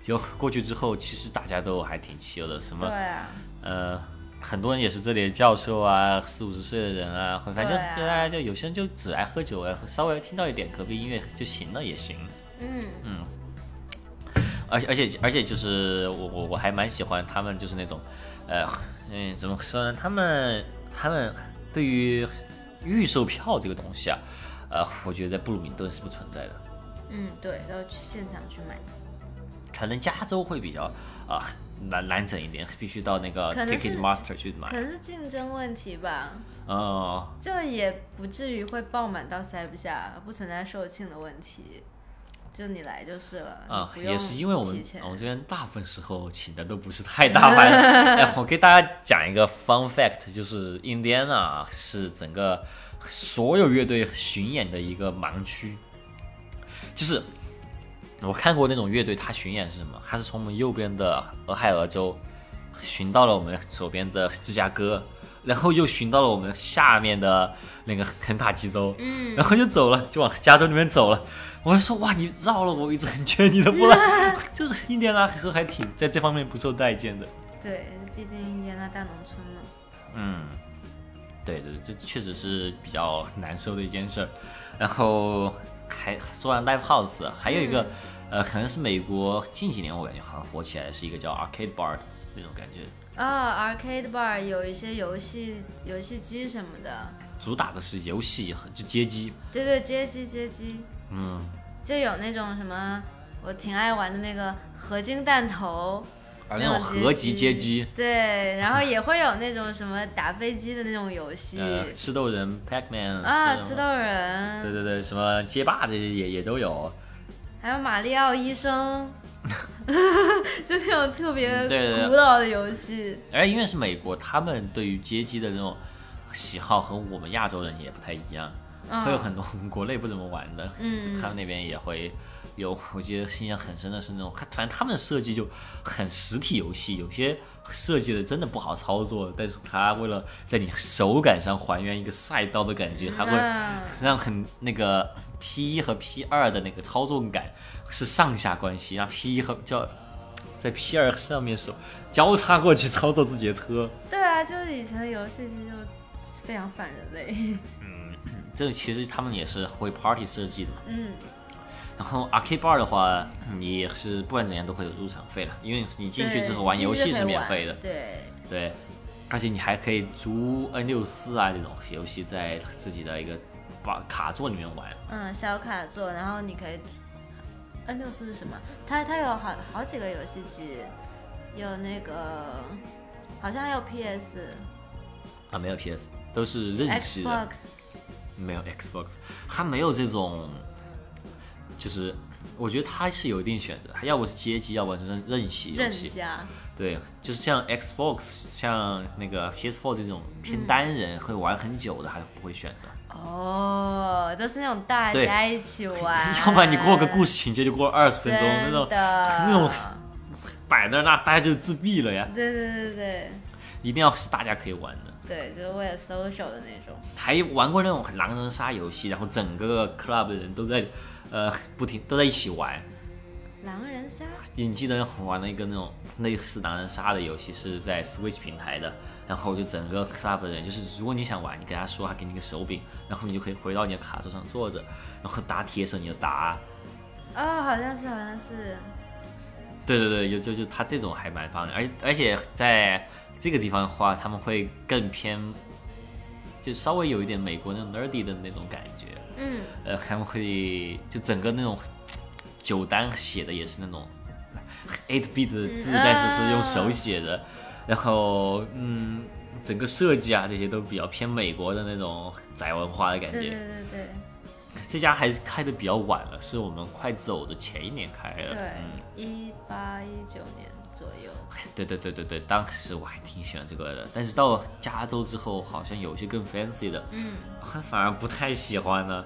结果过去之后，其实大家都还挺 chill 的，什么对啊，呃，很多人也是这里的教授啊，四五十岁的人啊，反正就大家就有些人就只爱喝酒啊，稍微听到一点隔壁音乐就行了也行。嗯嗯而且而且而且就是我我我还蛮喜欢他们就是那种，呃嗯怎么说呢？他们他们对于预售票这个东西啊，呃，我觉得在布鲁明顿是不存在的，嗯，对，要去现场去买。可能加州会比较啊、难难整一点，必须到那个可能是 Ticket Master 去买可。能是竞争问题吧，哦、就也不至于会爆满到塞不下，不存在售罄的问题。就你来就是了，啊、也是因为我们我们这边大部分时候请的都不是太大牌。哎，我给大家讲一个 fun fact，就是印第安纳是整个所有乐队巡演的一个盲区，就是我看过那种乐队，他巡演是什么？他是从我们右边的俄亥俄州巡到了我们左边的芝加哥，然后又巡到了我们下面的那个肯塔基州，嗯，然后就走了，就往加州那边走了。我就说哇，你绕了我一直很圈你的波兰，[laughs] 就是印第安纳还是还挺在这方面不受待见的。对，毕竟印第安纳大农村嘛。嗯，对对，这确实是比较难受的一件事儿。然后还说完 live house，还有一个、呃，可能是美国近几年我感觉好像火起来，是一个叫 arcade bar 那种感觉，啊、a r c a d e bar 有一些游戏游戏机什么的，主打的是游戏和就街机。对对，街机街机，嗯，就有那种什么，我挺爱玩的那个合金弹头，而那种合集街机，对，然后也会有那种什么打飞机的那种游戏，呃，吃豆人 Pac-Man 啊，吃豆人，对对对，什么街霸这些也也都有。还有马里奥医生，[laughs] 就那种特别古老的游戏。而因为是美国，他们对于街机的那种喜好和我们亚洲人也不太一样，嗯。会有很多我 [laughs] 们国内不怎么玩的，嗯。他们那边也会有。我记得印象很深的是那种，反正他们的设计就很实体游戏，有些设计的真的不好操作，但是他为了在你手感上还原一个赛道的感觉，他会嗯让很那个 P 一和 P 二的那个操纵感是上下关系，让 P 一和叫在 P 二上面手交叉过去操作自己的车。对啊，就是以前的游戏机就非常反人类。[laughs] 嗯这其实他们也是会 party 设计的嘛。嗯，然后 arcade bar 的话，你也是不管怎样都会有入场费了，因为你进去之后玩游戏是免费的，对，对，而且你还可以租 N 六四啊这种游戏在自己的一个把卡座里面玩。嗯，小卡座，然后你可以 N 六四是什么？它它有好好几个游戏机，有那个好像还有 PS、啊，没有 PS，都是认识的，Xbox，没有 Xbox，它没有这种，就是我觉得他是有一定选择，它要不是街机，要不然是任任系游任戏。家。对，就是像 Xbox、像那个 PS4 这种偏单人会玩很久的，还是不会选的。哦，都是那种大对家一起 [laughs] 玩，要不然你过个故事情节就过二十分钟，那种 [laughs] 那种摆那儿，那大家就自闭了呀。对对对对一定要是大家可以玩的。对，就是为了 social 的那种。还玩过那种狼人杀游戏，然后整个 club 的人都在呃不停都在一起玩。狼人杀，你记得玩了一个那种类似狼人杀的游戏，是在 Switch 平台的，然后就整个 club 的人，就是如果你想玩，你跟他说，他给你个手柄，然后你就可以回到你的卡桌上坐着，然后打铁手你就打。哦，好像是好像是，对对对，就就就他这种还蛮棒的，而且而且在这个地方的话，他们会更偏，就稍微有一点美国那种 nerdy 的那种感觉。嗯，呃，他们会就整个那种酒单写的也是那种 eight bit 的字，嗯但是是用手写的，然后嗯，整个设计啊这些都比较偏美国的那种宅文化的感觉。对对对对这家还是开的比较晚了，是我们快走的前一年开的。对嗯，，一八一九年左右。[laughs] 对对对对对，当时我还挺喜欢这个的，但是到加州之后，好像有些更 fancy 的，嗯 [laughs] 反而不太喜欢了。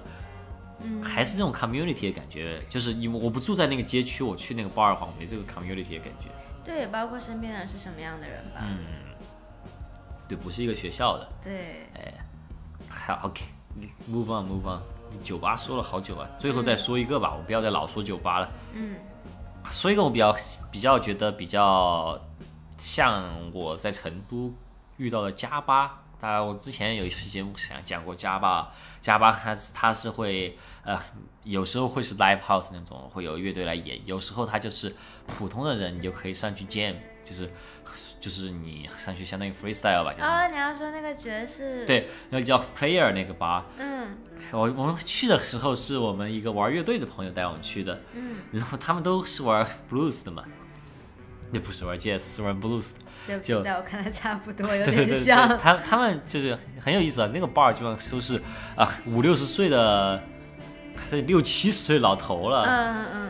嗯，还是那种 community 的感觉，就是因为我不住在那个街区，我去那个 bar 的话，我没这个 community 的感觉。对，也包括身边人是什么样的人吧。嗯，对，不是一个学校的。对，哎，好，OK，move on，move on。酒吧说了好久啊，最后再说一个吧，我不要再老说酒吧了。嗯说一个我比较比较觉得比较像我在成都遇到的加巴。当然，我之前有一期节目想讲过加巴，加巴他他是会呃有时候会是 live house 那种，会有乐队来演，有时候他就是普通的人，你就可以上去见就是 [laughs] 就是你上去相当于 freestyle 吧，就是、哦，你要说那个爵士，，对，那个叫 player 那个吧。嗯我我们去的时候是我们一个玩乐队的朋友带我们去的，嗯，然后他们都是玩 blues 的嘛，也不是玩 jazz，是玩 blues 的。对，就在我看来差不多，有对对对对，点像。他他们就是很有意思啊。那个 bar 基本上都是啊五六十岁的，六七十岁老头了，嗯嗯嗯，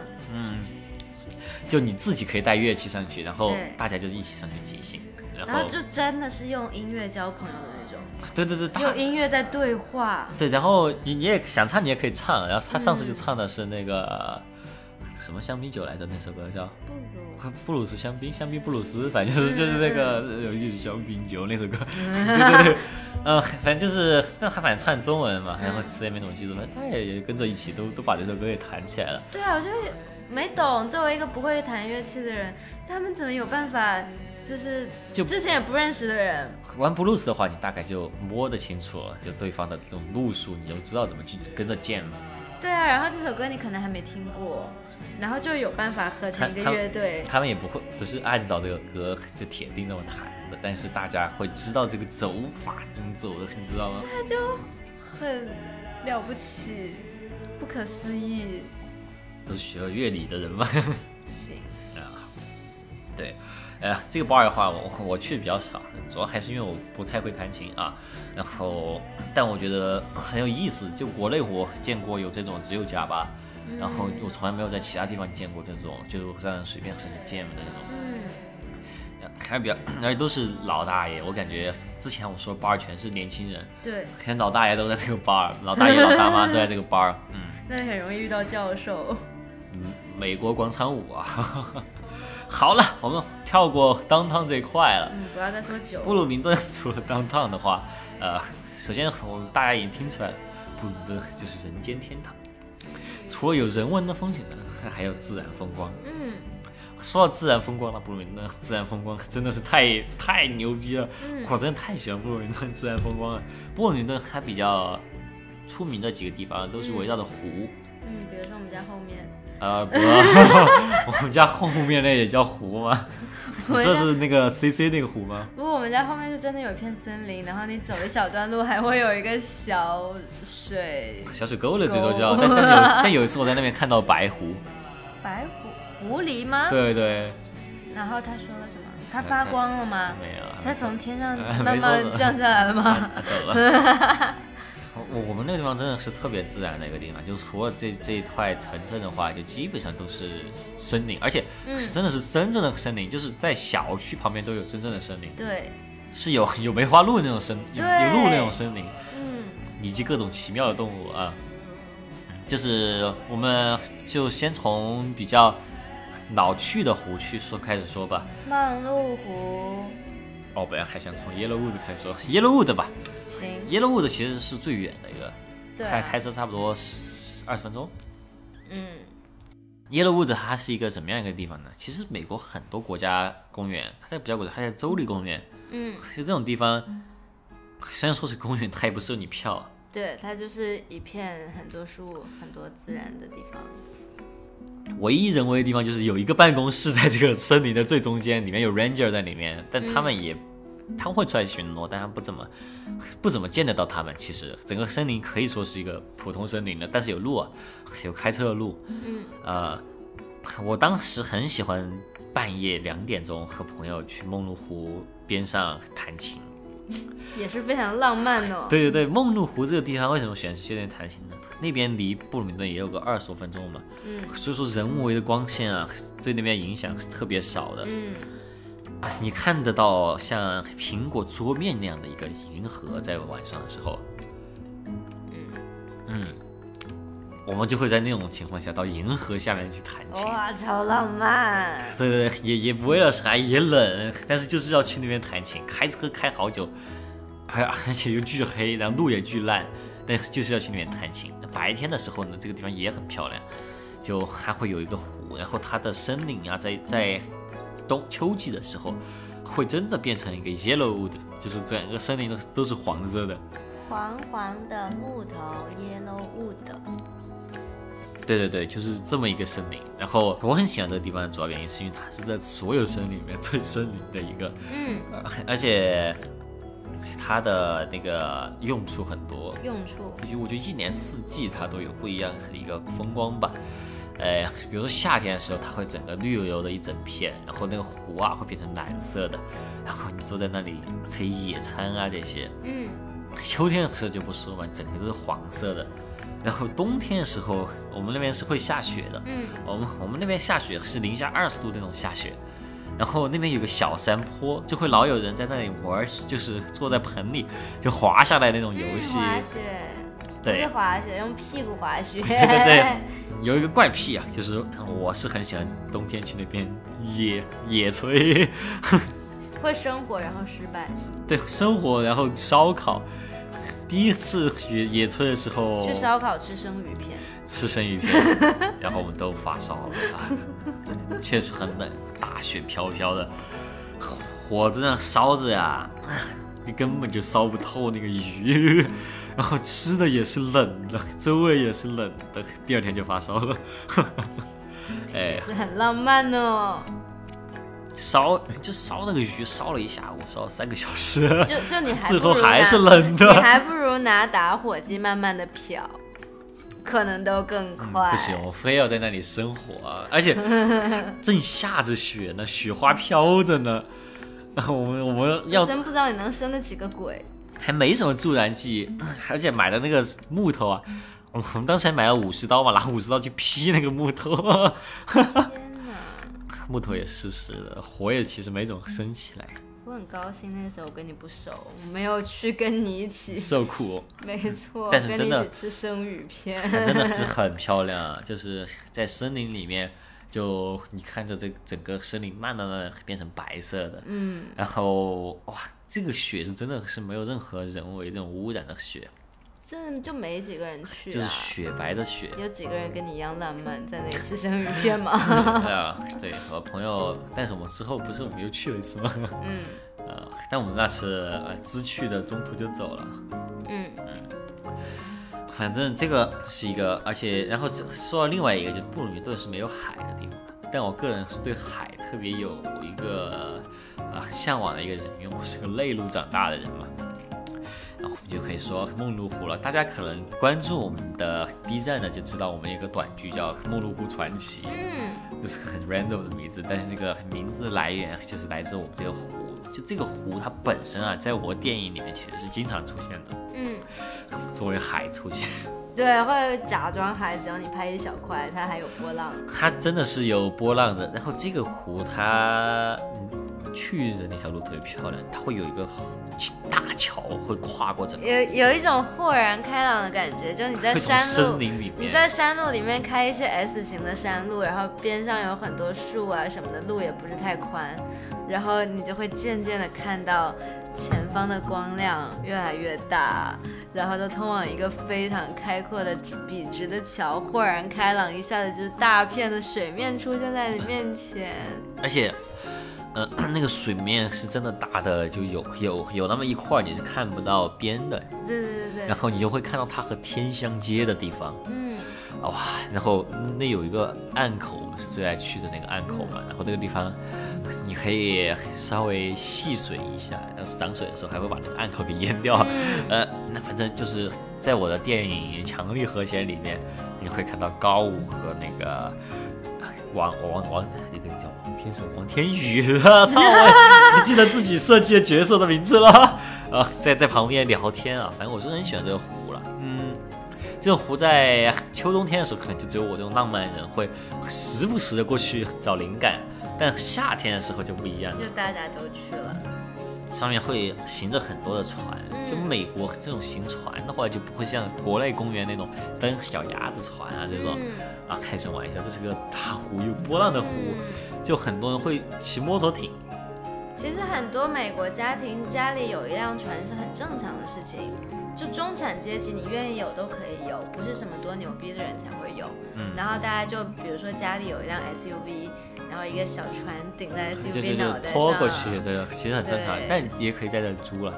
就你自己可以带乐器上去，然后大家就是一起上去即兴，然后后就真的是用音乐交朋友的那种，对对对，用音乐在对话。对，然后你你也想唱，你也可以唱。然后他上次就唱的是那个、什么香槟酒来着？那首歌叫布鲁布鲁斯香槟，香槟布鲁斯，反正就是就是那个有一句香槟酒那首歌，对对对，嗯，反正就是那他反正唱中文嘛，然后词也没怎么记住，那他也也跟着一起都都把这首歌给弹起来了。对啊，我就没懂，作为一个不会弹乐器的人，他们怎么有办法？就是就之前也不认识的人，玩布鲁斯的话，你大概就摸得清楚了，就对方的这种路数，你就知道怎么去跟着键了。对啊，然后这首歌你可能还没听过，然后就有办法合成一个乐队。他们也不会不是按照这个歌就铁定这么弹的，但是大家会知道这个走法怎么走的，你知道吗？他就很了不起，不可思议。都是学了乐理的人嘛。[laughs] 行啊，对，呃，这个 bar 的话，我我去的比较少，主要还是因为我不太会弹琴啊。然后，但我觉得很有意思。就国内我见过有这种只有加吧，然后我从来没有在其他地方见过这种，就是让随便使键的那种。嗯，还比较，而且都是老大爷。我感觉之前我说 bar 全是年轻人，对，可能老大爷都在这个 bar，老大爷老大妈都在这个 bar。嗯，[laughs] 那很容易遇到教授。美国广场舞啊。[laughs] 好了，我们跳过 downtown 这一块了。嗯，不要再说酒。布鲁明顿除了 downtown 的话，呃，首先我们大家已经听出来了，布鲁明顿就是人间天堂。除了有人文的风景呢，还有自然风光。嗯，说到自然风光了，布鲁明顿自然风光真的是太太牛逼了。我真的太喜欢布鲁明顿自然风光了。布鲁明顿它比较出名的几个地方都是围绕着湖。嗯，比如说我们家后面。呃，不，[laughs] 我们家后面那也叫湖吗？[laughs] 你说是那个 C C 那个湖吗？不，我们家后面就真的有一片森林，然后你走一小段路还会有一个小水小水沟了，最多叫。[laughs] 但但有但有一次我在那边看到白狐，白狐狐狸吗？对对。然后他说了什么？它发光了吗？没有。它从天上慢慢降下来了吗？它走了。我我们那个地方真的是特别自然的一个地方，就除了这这一块城镇的话，就基本上都是森林，而且是真的是真正的森林，就是在小区旁边都有真正的森林。对，是有有梅花鹿那种森，有有鹿那种森林，嗯，以及各种奇妙的动物啊。就是我们就先从比较老去的湖区说开始说吧。漫鹿湖。哦，本来还想从 Yellowwood 开始说 Yellowwood 吧。行，Yellowwood 其实是最远的一个，开开车差不多二十分钟。嗯，Yellowwood 它是一个什么样一个地方呢？其实美国很多国家公园，它在比较国家，它在州立公园。嗯，就这种地方，虽然说是公园，它也不收你票。对，它就是一片很多树、很多自然的地方。唯一人为的地方就是有一个办公室在这个森林的最中间，里面有 ranger 在里面，但他们也。他们会出来巡逻，但他不怎么不怎么见得到他们。其实整个森林可以说是一个普通森林的，但是有路啊，有开车的路。嗯，呃，我当时很喜欢半夜两点钟和朋友去梦露湖边上弹琴，[laughs] 也是非常浪漫的。对对对，梦露湖这个地方为什么选去那边弹琴呢？那边离布鲁明顿也有个二十多分钟嘛。嗯，所以说人为的光线啊，对那边影响是特别少的。嗯。你看得到像苹果桌面那样的一个银河，在晚上的时候，嗯，我们就会在那种情况下到银河下面去弹琴，哇，超浪漫！对对对，也也不为了啥，也冷，但是就是要去那边弹琴，开车开好久，还而且又巨黑，然后路也巨烂，但就是要去那边弹琴。白天的时候呢，这个地方也很漂亮，就还会有一个湖，然后它的森林啊，在在。冬秋季的时候，会真的变成一个 yellow wood，就是整个森林都都是黄色的，黄黄的木头 yellow wood。对对对，就是这么一个森林。然后我很喜欢这个地方的主要原因，是因为它是在所有森林里面最森林的一个，嗯，而且它的那个用处很多，用处，就我觉得一年四季它都有不一样的一个风光吧。呃，比如说夏天的时候，它会整个绿油油的一整片，然后那个湖啊会变成蓝色的，然后你坐在那里可以野餐啊这些。嗯。秋天的时候就不说嘛，整个都是黄色的。然后冬天的时候，我们那边是会下雪的。嗯。我们我们那边下雪是零下二十度那种下雪，然后那边有个小山坡，就会老有人在那里玩，就是坐在盆里就滑下来那种游戏。滑雪。对。滑雪，用屁股滑雪。对对对。[laughs] 有一个怪癖啊，就是我是很喜欢冬天去那边野野炊，[laughs] 会生火然后失败，对，生火然后烧烤。第一次野野炊的时候，去烧烤吃生鱼片，吃生鱼片，[laughs] 然后我们都发烧了啊，确实很冷，大雪飘飘的，火在那烧着呀，你根本就烧不透那个鱼，[laughs] 然后吃的也是冷的，周围也是冷的，第二天就发烧了，[laughs] 哎，是很浪漫哦。烧就烧那个鱼，烧了一下午，烧了三个小时，就就你 [laughs] 还最后还是冷的你还不如拿打火机慢慢的漂，可能都更快。不行，我非要在那里生火，啊而且 [laughs] 正下着雪呢，雪花飘着呢。[laughs] 我们我们要真不知道你能生得起个鬼。还没什么助燃剂，而且买的那个木头啊，我们当时还买了武士刀嘛，拿武士刀去劈那个木头，天哪！木头也湿湿的，火也其实没怎么升起来，我很高兴那时候我跟你不熟，我没有去跟你一起，受苦、哦。没错，跟但是真的你一起吃生鱼片。它真的是 [laughs] 很漂亮啊！就是在森林里面，就你看着这整个森林慢慢慢慢变成白色的，嗯，然后哇，这个雪是真的是没有任何人为这种污染的雪，这就没几个人去就是啊。雪白的雪。有几个人跟你一样浪漫，在那里吃生鱼片吗？[laughs] 对啊，[laughs] 对，和朋友，但是我们之后不是我们又去了一次吗？嗯呃，[laughs] 但我们那次呃知趣的，中途就走了。嗯，反正这个是一个，而且然后说到另外一个，就是布鲁明顿是没有海的地方，但我个人是对海特别有一个啊、向往的一个人，因为我是个内陆长大的人嘛。就可以说梦露湖了。大家可能关注我们的 B 站呢就知道，我们有个短剧叫《梦露湖传奇》，嗯，这是个很 random 的名字，但是这个名字来源就是来自我们这个湖。就这个湖它本身啊，在我电影里面其实是经常出现的，嗯，作为海出现。对，会假装海，只要你拍一小块，它还有波浪。它真的是有波浪的。然后这个湖它嗯去的那条路特别漂亮，它会有一个大桥会跨过整个有有一种豁然开朗的感觉，就你在 [laughs] 山森路，林里面，你在山路里面开一些 S 型的山路，然后边上有很多树啊什么的，路也不是太宽，然后你就会渐渐的看到前方的光亮越来越大，然后就通往一个非常开阔的笔直的桥，豁然开朗，一下子就是大片的水面出现在你面前。而且。呃，[clears throat] 那个水面是真的大的，就有有有那么一块你是看不到边的，对对对对。然，后你就会看到它和天相接的地方，嗯，啊哇，然后那有一个暗口，我们是最爱去的那个暗口嘛，然后那个地方你可以稍微戏水一下，要是涨水的时候还会把那个暗口给淹掉，呃，那反正就是在我的电影《强力和弦》里面，你会看到高武和那个王王王那个王天宇啊，[laughs] 操我，你记得自己设计的角色的名字了啊，在在旁边聊天啊，反正我是很喜欢这个湖了，嗯。这种湖在秋冬天的时候，可能就只有我这种浪漫人会时不时的过去找灵感，但夏天的时候就不一样了，就大家都去了。上面会行着很多的船。就美国这种行船的话，就不会像国内公园那种登小鸭子船啊这种嗯啊，开什么玩笑，这是个大湖有波浪的湖，就很多人会骑摩托艇。其实很多美国家庭家里有一辆船是很正常的事情，就中产阶级你愿意有都可以有，不是什么多牛逼的人才会有。嗯然后大家就比如说家里有一辆 SUV，然后一个小船顶在就就 SUV 就脑袋拖过上去，对，其实很正常对，但也可以在这租了。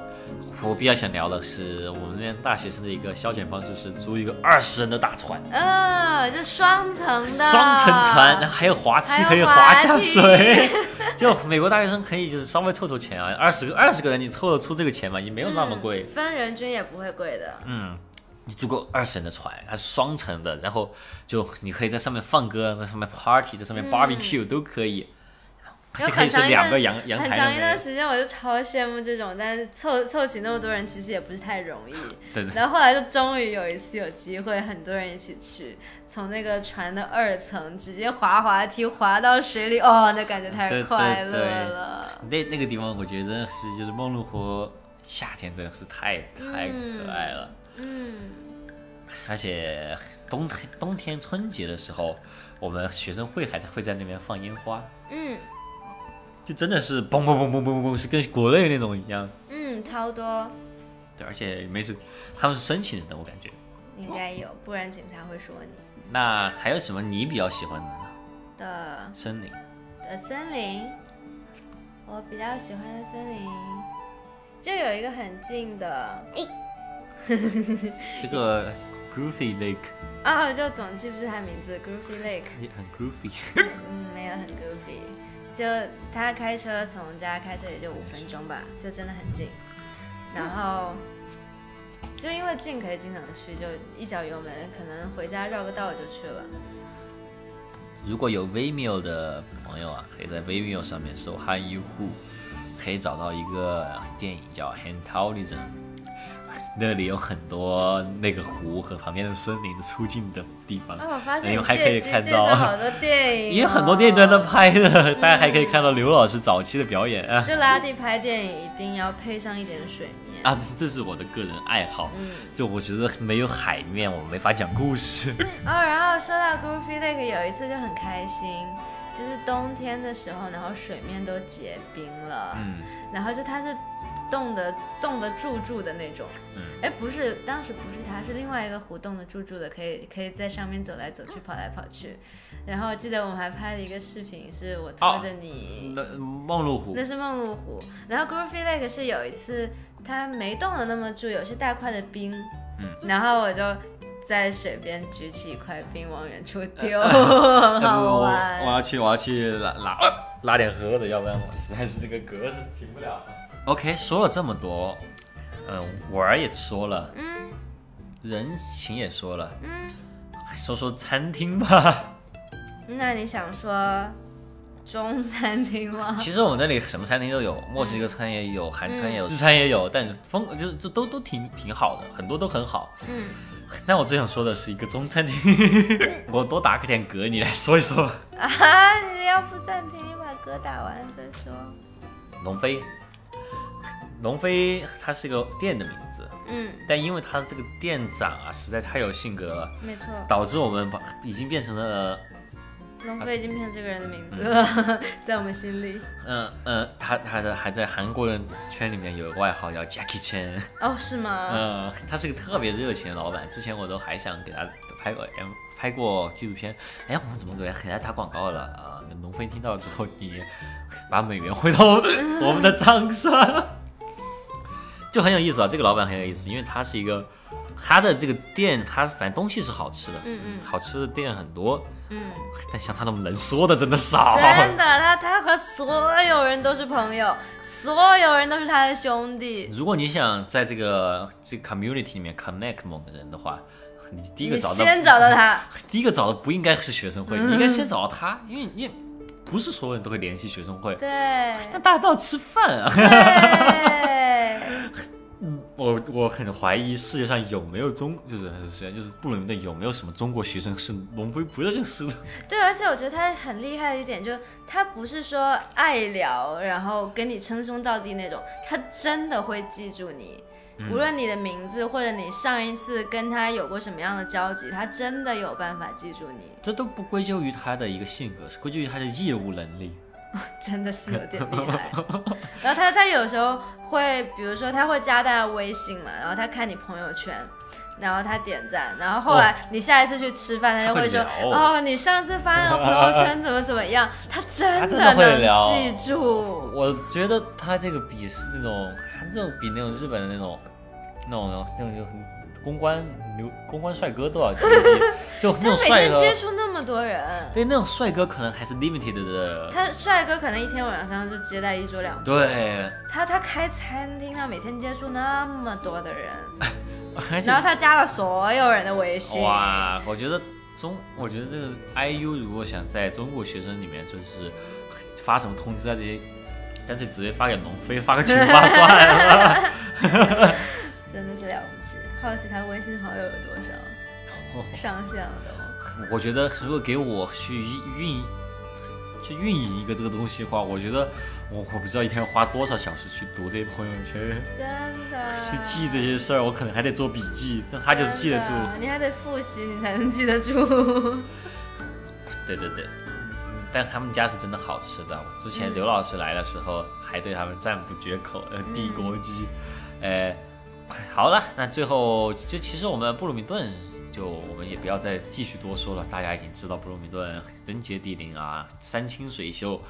我比较想聊的是，我们那边大学生的一个消遣方式是租一个二十人的大船，呃，就双层的，双层船，然后还有滑梯可以滑下水。[laughs] 就美国大学生可以就是稍微凑凑钱啊，二十个二十个人你凑得出这个钱吗？也没有那么贵。嗯分人均也不会贵的。嗯，你租个二十人的船，它是双层的，然后就你可以在上面放歌，在上面 party，在上面 barbecue、都可以，有就可以是很长一段两个阳阳很长一。段时间，我就超羡慕这种，但是凑凑齐那么多人，其实也不是太容易。[laughs] 对对然后后来就终于有一次有机会，很多人一起去，从那个船的二层直接滑滑梯滑到水里，哦，那感觉太快乐对了。那那个地方，我觉得真的是就是梦露湖，夏天真的是太太可爱了。嗯，而且冬天冬天春节的时候，我们学生会还在会在那边放烟花，嗯就真的是嘣嘣嘣嘣嘣嘣，是跟国内那种一样。嗯，超多，对，而且没事，他们是申请人的，我感觉。应该有，不然警察会说你那还有什么你比较喜欢的呢？的森林，的森林。我比较喜欢的森林，就有一个很近的 [laughs] 这个 Groovy Lake 啊，就总记不住它名字，Groovy Lake。也很 Groovy。嗯，没有很 goofy，就他开车从家开车也就五分钟吧，就真的很近。然后就因为近可以经常去，就一脚油门，可能回家绕个道就去了。如果有 Vimeo 的朋友啊，可以在 Vimeo 上面搜汉医护，可以找到一个电影叫《Hentaulism》，那里有很多那个湖和旁边的森林出镜的地方。啊，我发现你因为还可以看到好多电影、哦，也有很多电影都在那拍的，大家还可以看到刘老师早期的表演啊。就拉蒂拍电影一定要配上一点水面。啊，这是我的个人爱好。嗯，就我觉得没有海面，我没法讲故事。[laughs] 哦，然后说到 Goofy Lake，有一次就很开心，就是冬天的时候，然后水面都结冰了，嗯然后就它是冻得冻得住住的那种。嗯，哎，不是，当时不是他，是另外一个湖冻得住住的，可以可以在上面走来走去，跑来跑去。然后我记得我们还拍了一个视频，是我拖着你。那梦露湖那是梦露湖，然后 Goofy Lake 是有一次它没冻得那么住，有些大块的冰，嗯，然后我就在水边举起一块冰往远处丢，要好不我玩。我要去我要去拉拉拉点喝的，要不然我实在是这个嗝是停不了。OK，说了这么多，嗯，玩儿也说了，嗯人情也说了，嗯，说说餐厅吧。那你想说中餐厅吗？[laughs] 其实我们这里什么餐厅都有，墨西哥餐也有，韩餐也有，日餐也有，但风就是这都都挺挺好的，很多都很好。嗯，但我最想说的是一个中餐厅，[laughs] 我多打个点嗝，你来说一说。啊，你要不暂停，你把歌打完再说。龙飞，龙飞他是一个店的名字，嗯，但因为他这个店长啊实在太有性格了，没错，导致我们把已经变成了，龙飞已经变成这个人的名字了，[laughs] 在我们心里。嗯嗯，他他的还在韩国人圈里面有个外号叫 Jackie Chan，哦，是吗？嗯，[laughs] 他是个特别热情的老板，之前我都还想给他拍过 M 拍过纪录片，哎，我们怎么给他给他打广告了啊？那龙飞听到之后，你把美元汇到 [laughs] 我们的账上，就很有意思啊。这个老板很有意思，因为他是一个他的这个店，他反正东西是好吃的，嗯嗯好吃的店很多，嗯，但像他那么能说的真的少。真的，他他和所有人都是朋友，所有人都是他的兄弟。如果你想在这个这个 community 里面 connect 某个人的话，你第一个找到先找到他，[laughs] 第一个找的不应该是学生会，你应该先找到他，因为因为不是所有人都会联系学生会，对但大家都要吃饭啊。对，[laughs] 我我很怀疑世界上有没有中就是是就是布伦的有没有什么中国学生是龙飞不认识的。[laughs] 对，而且我觉得他很厉害的一点，就是他不是说爱聊，然后跟你称兄道弟那种，他真的会记住你。无论你的名字或者你上一次跟他有过什么样的交集，他真的有办法记住你，这都不归咎于他的一个性格，是归咎于他的业务能力。[laughs] 真的是有点厉害。[laughs] 然后他他有时候会，比如说他会加大家微信嘛，然后他看你朋友圈。然后他点赞，然后后来你下一次去吃饭，他就会说：“他会聊哦，你上次发那个朋友圈怎么怎么样？” [laughs] 他真的能记住。我觉得他这个比是那种，他这种比那种日本的那种，那种那种就很公关牛公关帅哥都要牛逼，[laughs] 就那种帅哥，天接触那么多人，对那种帅哥可能还是 limited 的，他帅哥可能一天晚上就接待一桌两桌。对，他他开餐厅，他每天接触那么多的人，[laughs] 然后他加了所有人的微信。哇，我觉得中，我觉得这个 IU 如果想在中国学生里面就是发什么通知啊这些，干脆直接发给龙飞，发个群发算了。[laughs] 了不起。好奇他微信好友有多少？上线了都。我觉得如果给我去运去运营一个这个东西的话，我觉得我我不知道一天要花多少小时去读这些朋友圈，真的去记这些事儿，我可能还得做笔记，但他就是记得住。你还得复习，你才能记得住。对对对，嗯但他们家是真的好吃的。我之前刘老师来的时候，还对他们赞不绝口。呃，地锅鸡，呃，好了，那最后就其实我们布鲁明顿，就我们也不要再继续多说了。大家已经知道布鲁明顿人杰地灵啊，山清水秀，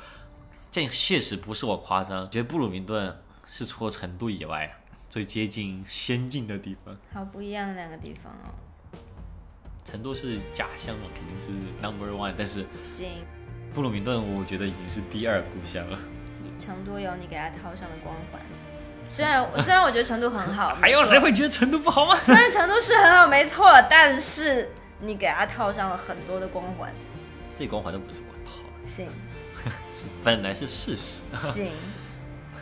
这确实不是我夸张。觉得布鲁明顿是除了成都以外最接近仙境的地方。好不一样的两个地方哦。成都是家乡嘛，肯定是 number one，但是行，布鲁明顿我觉得已经是第二故乡了。成都有你给他套上的光环。虽然虽然我觉得成都很好，[laughs] 还有谁会觉得成都不好吗？[laughs] 虽然成都是很好，没错，但是你给它套上了很多的光环。这光环都不是我套的，行是 [laughs] 本来是事实。行，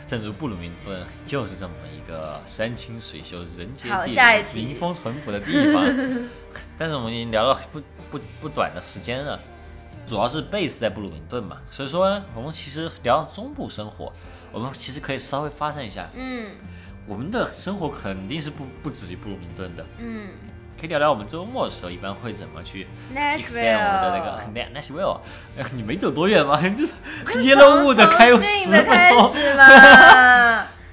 正如布鲁明顿就是这么一个山清水秀、人杰好地灵、风淳朴的地方。但是我们已经聊了不不不短的时间了，主要是 base 在布鲁明顿嘛，所以说我们其实聊中部生活，我们其实可以稍微发散一下，嗯我们的生活肯定是不不止于布鲁明顿的。嗯可以聊聊我们周末的时候一般会怎么去 expand 我们的那个 Nashville，呃 [laughs] 你没走多远吗？[laughs] 这耶路木的开有从十分钟，始嘛。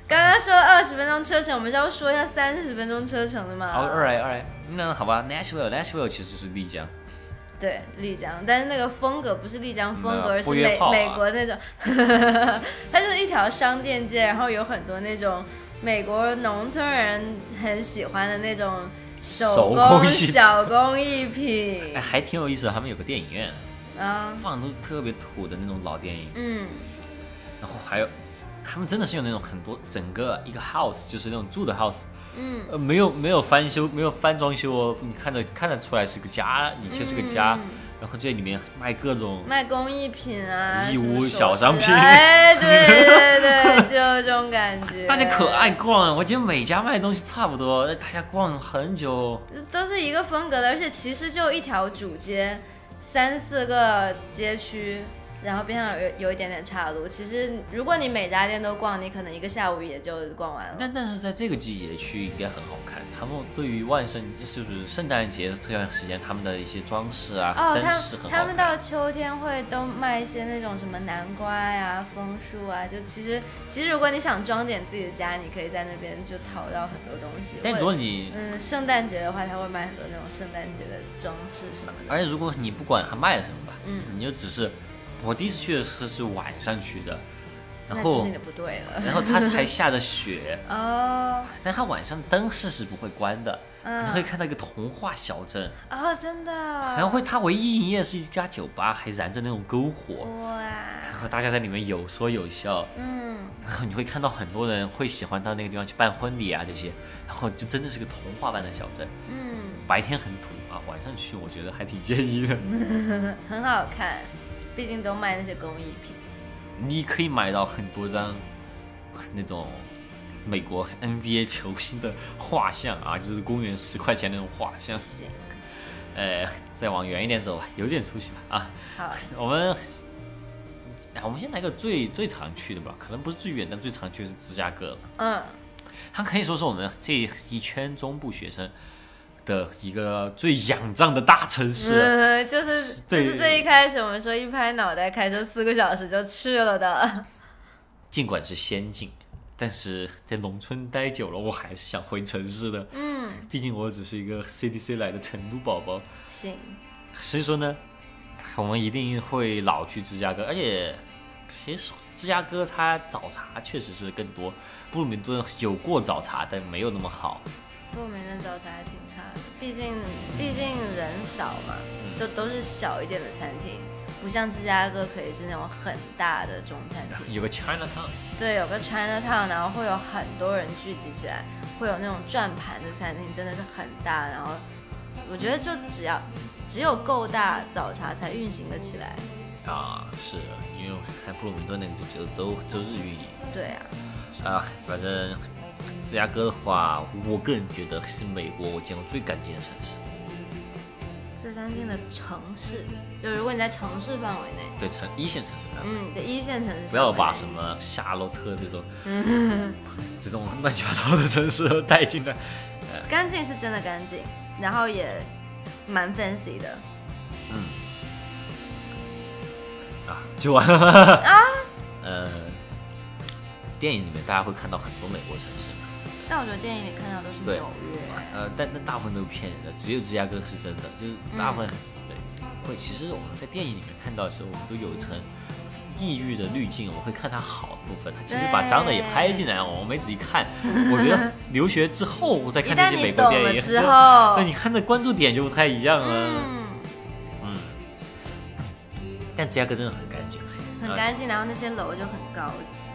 刚刚说二十分钟车程，我们是要说一下三十分钟车程的嘛？好，all right all right，那好吧，Nashville，Nashville 其实就是丽江，对，丽江，但是那个风格不是丽江风格，嗯而是美、美国那种，[laughs] 它就是一条商店街，然后有很多那种美国农村人很喜欢的那种手工小工艺品。哎，还挺有意思的。他们有个电影。院，啊，放的都是特别土的那种老电影，嗯。然后还有，他们真的是有那种很多整个一个 house，就是那种住的 house，嗯，呃，没有没有翻修，没有翻装修哦，你看着看得出来是个家，以前是个家，嗯然后就在里面卖各种卖工艺品啊，义乌小商品啊 [laughs] 哎，对对对，就这种感觉。[laughs] 大家可爱逛，啊我觉得每家卖的东西差不多，大家逛很久。都是一个风格的，而且其实就一条主街，三四个街区，然后边上有有一点点岔路。其实如果你每家店都逛，你可能一个下午也就逛完了。但但是在这个季节去应该很好看，他们对于万圣是不是圣诞节这段时间，他们的一些装饰啊、哦，灯他饰很好他们到。秋天会都卖一些那种什么南瓜呀、枫树啊，就其实其实如果你想装点自己的家，你可以在那边就淘到很多东西。但如果你，嗯，圣诞节的话，他会卖很多那种圣诞节的装饰什么的。而且如果你不管他卖了什么吧，嗯你就只是，我第一次去的时候是晚上去的，然后。[laughs] 然后它是还下着雪，哦，但它晚上灯饰是不会关的，嗯。你可以看到一个童话小镇，哦，真的。然后会它唯一营业是一家酒吧，还燃着那种篝火，哇，然后大家在里面有说有笑，嗯，然后你会看到很多人会喜欢到那个地方去办婚礼啊这些，然后就真的是个童话般的小镇。嗯，白天很土啊，晚上去我觉得还挺建议的。[laughs] 很好看，毕竟都卖那些工艺品。你可以买到很多张那种美国 NBA 球星的画像啊，就是公园十块钱那种画像。行，[laughs] 呃，再往远一点走吧，有点出息吧啊。好，[laughs] 我们，啊，我们先来个最最常去的吧，可能不是最远，但最常去的是芝加哥了。嗯，它可以说是我们这一圈中部学生的一个最仰仗的大城市。嗯，就是就是最一开始我们说一拍脑袋开车四个小时就去了的。[laughs] 尽管是仙境，但是在农村待久了，我还是想回城市的。嗯，毕竟我只是一个 CDC 来的成都宝宝，行，所以说呢，我们一定会老去芝加哥。而且，其实芝加哥它早茶确实是更多，布鲁明顿有过早茶，但没有那么好。布鲁明顿早茶还挺差的，毕竟毕竟人少嘛，都都是小一点的餐厅，不像芝加哥可以是那种很大的中餐厅。[laughs] 有个 Chinatown，对，有个 China Town，然后会有很多人聚集起来，会有那种转盘的餐厅，真的是很大。然后我觉得就只要只有够大，早茶才运行的起来。啊，是因为还布鲁明顿那个就只有周周日运营对啊，啊，反正芝加哥的话，我个人觉得是美国我见过最干净的城市。最干净的城市，就如果你在城市范围内，对城一线城市范围，嗯，对一线城市不要把什么夏洛特这种 [laughs] 这种乱七八糟的城市都带进来。干净是真的干净，然后也蛮 fancy 的。嗯，啊，就完了啊。[laughs] 呃，电影里面大家会看到很多美国城市嘛，但我觉得电影里看到都是对纽约。呃，但但大部分都是骗人的，只有芝加哥是真的，就是大部分、对会。其实我们在电影里面看到的时候，我们都有一层抑郁的滤镜，我们会看它好的部分，它其实把脏的也拍进来，我没仔细看。我觉得 [laughs] 留学之后我再看这些美国电影，之后对，你看的关注点就不太一样了。嗯，嗯，但芝加哥真的很干净，很干净，然后那些楼就很高级，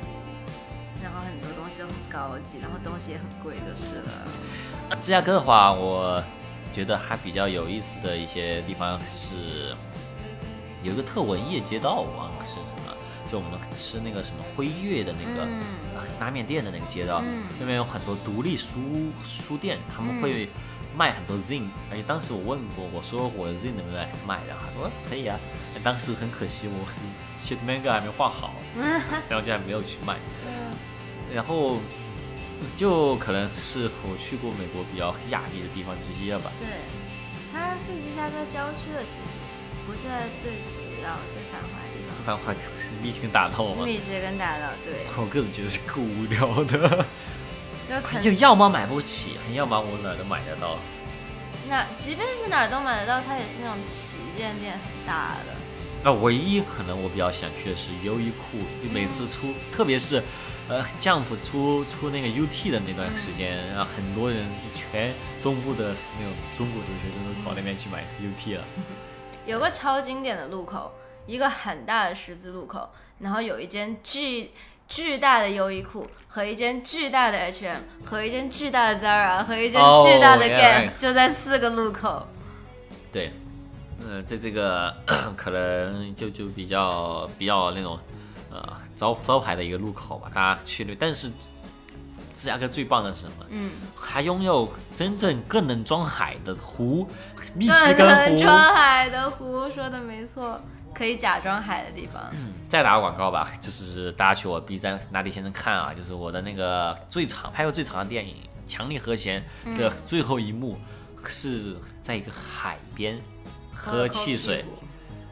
然后很多东西都很高级，然后东西也很贵，就是了。呃芝加哥的话，我觉得还比较有意思的一些地方是有一个特文艺的街道，我忘了是什么，就我们吃那个什么辉月的那个、拉面店的那个街道，嗯那边有很多独立书书店，他们会卖很多 zine，、而且当时我问过，我说我的 zine 能不能来卖，然后他说呃可以啊，当时很可惜我 shit manga 还没画好，[laughs] 然后就还没有去卖。然后就可能是我去过美国比较亚裔的地方之一了吧。对，它是芝加哥郊区的，其实不是在最主要、最繁华的地方。繁华是密西根大道嘛，密歇根大道，对，我个人觉得是够无聊的，[laughs] 就要么买不起，要么我哪儿都买得到。那即便是哪儿都买得到，它也是那种旗舰店很大的。那唯一可能我比较想去的是优衣库，就每次出，特别是呃 Jump 出出那个 UT 的那段时间，然后很多人就全中部的那种中国留学生都跑那边去买 UT 了。[laughs] 有个超经典的路口，一个很大的十字路口，然后有一间巨巨大的优衣库和一间巨大的 H&M 和一间巨大的 Zara 和一间哦巨大的 yeah, right 就在四个路口。对，呃，在这个 [clears throat] 可能就就比较比较那种呃招招牌的一个路口吧，大家去那，但是芝加哥最棒的是什么？嗯，还拥有真正更能装海的湖，密西根能湖。装海的湖，说的没错，可以假装海的地方。嗯再打个广告吧，就是大家去我 B 站哪里先生看啊，就是我的那个最长拍过最长的电影《强力和弦》的最后一幕，是在一个海边喝汽水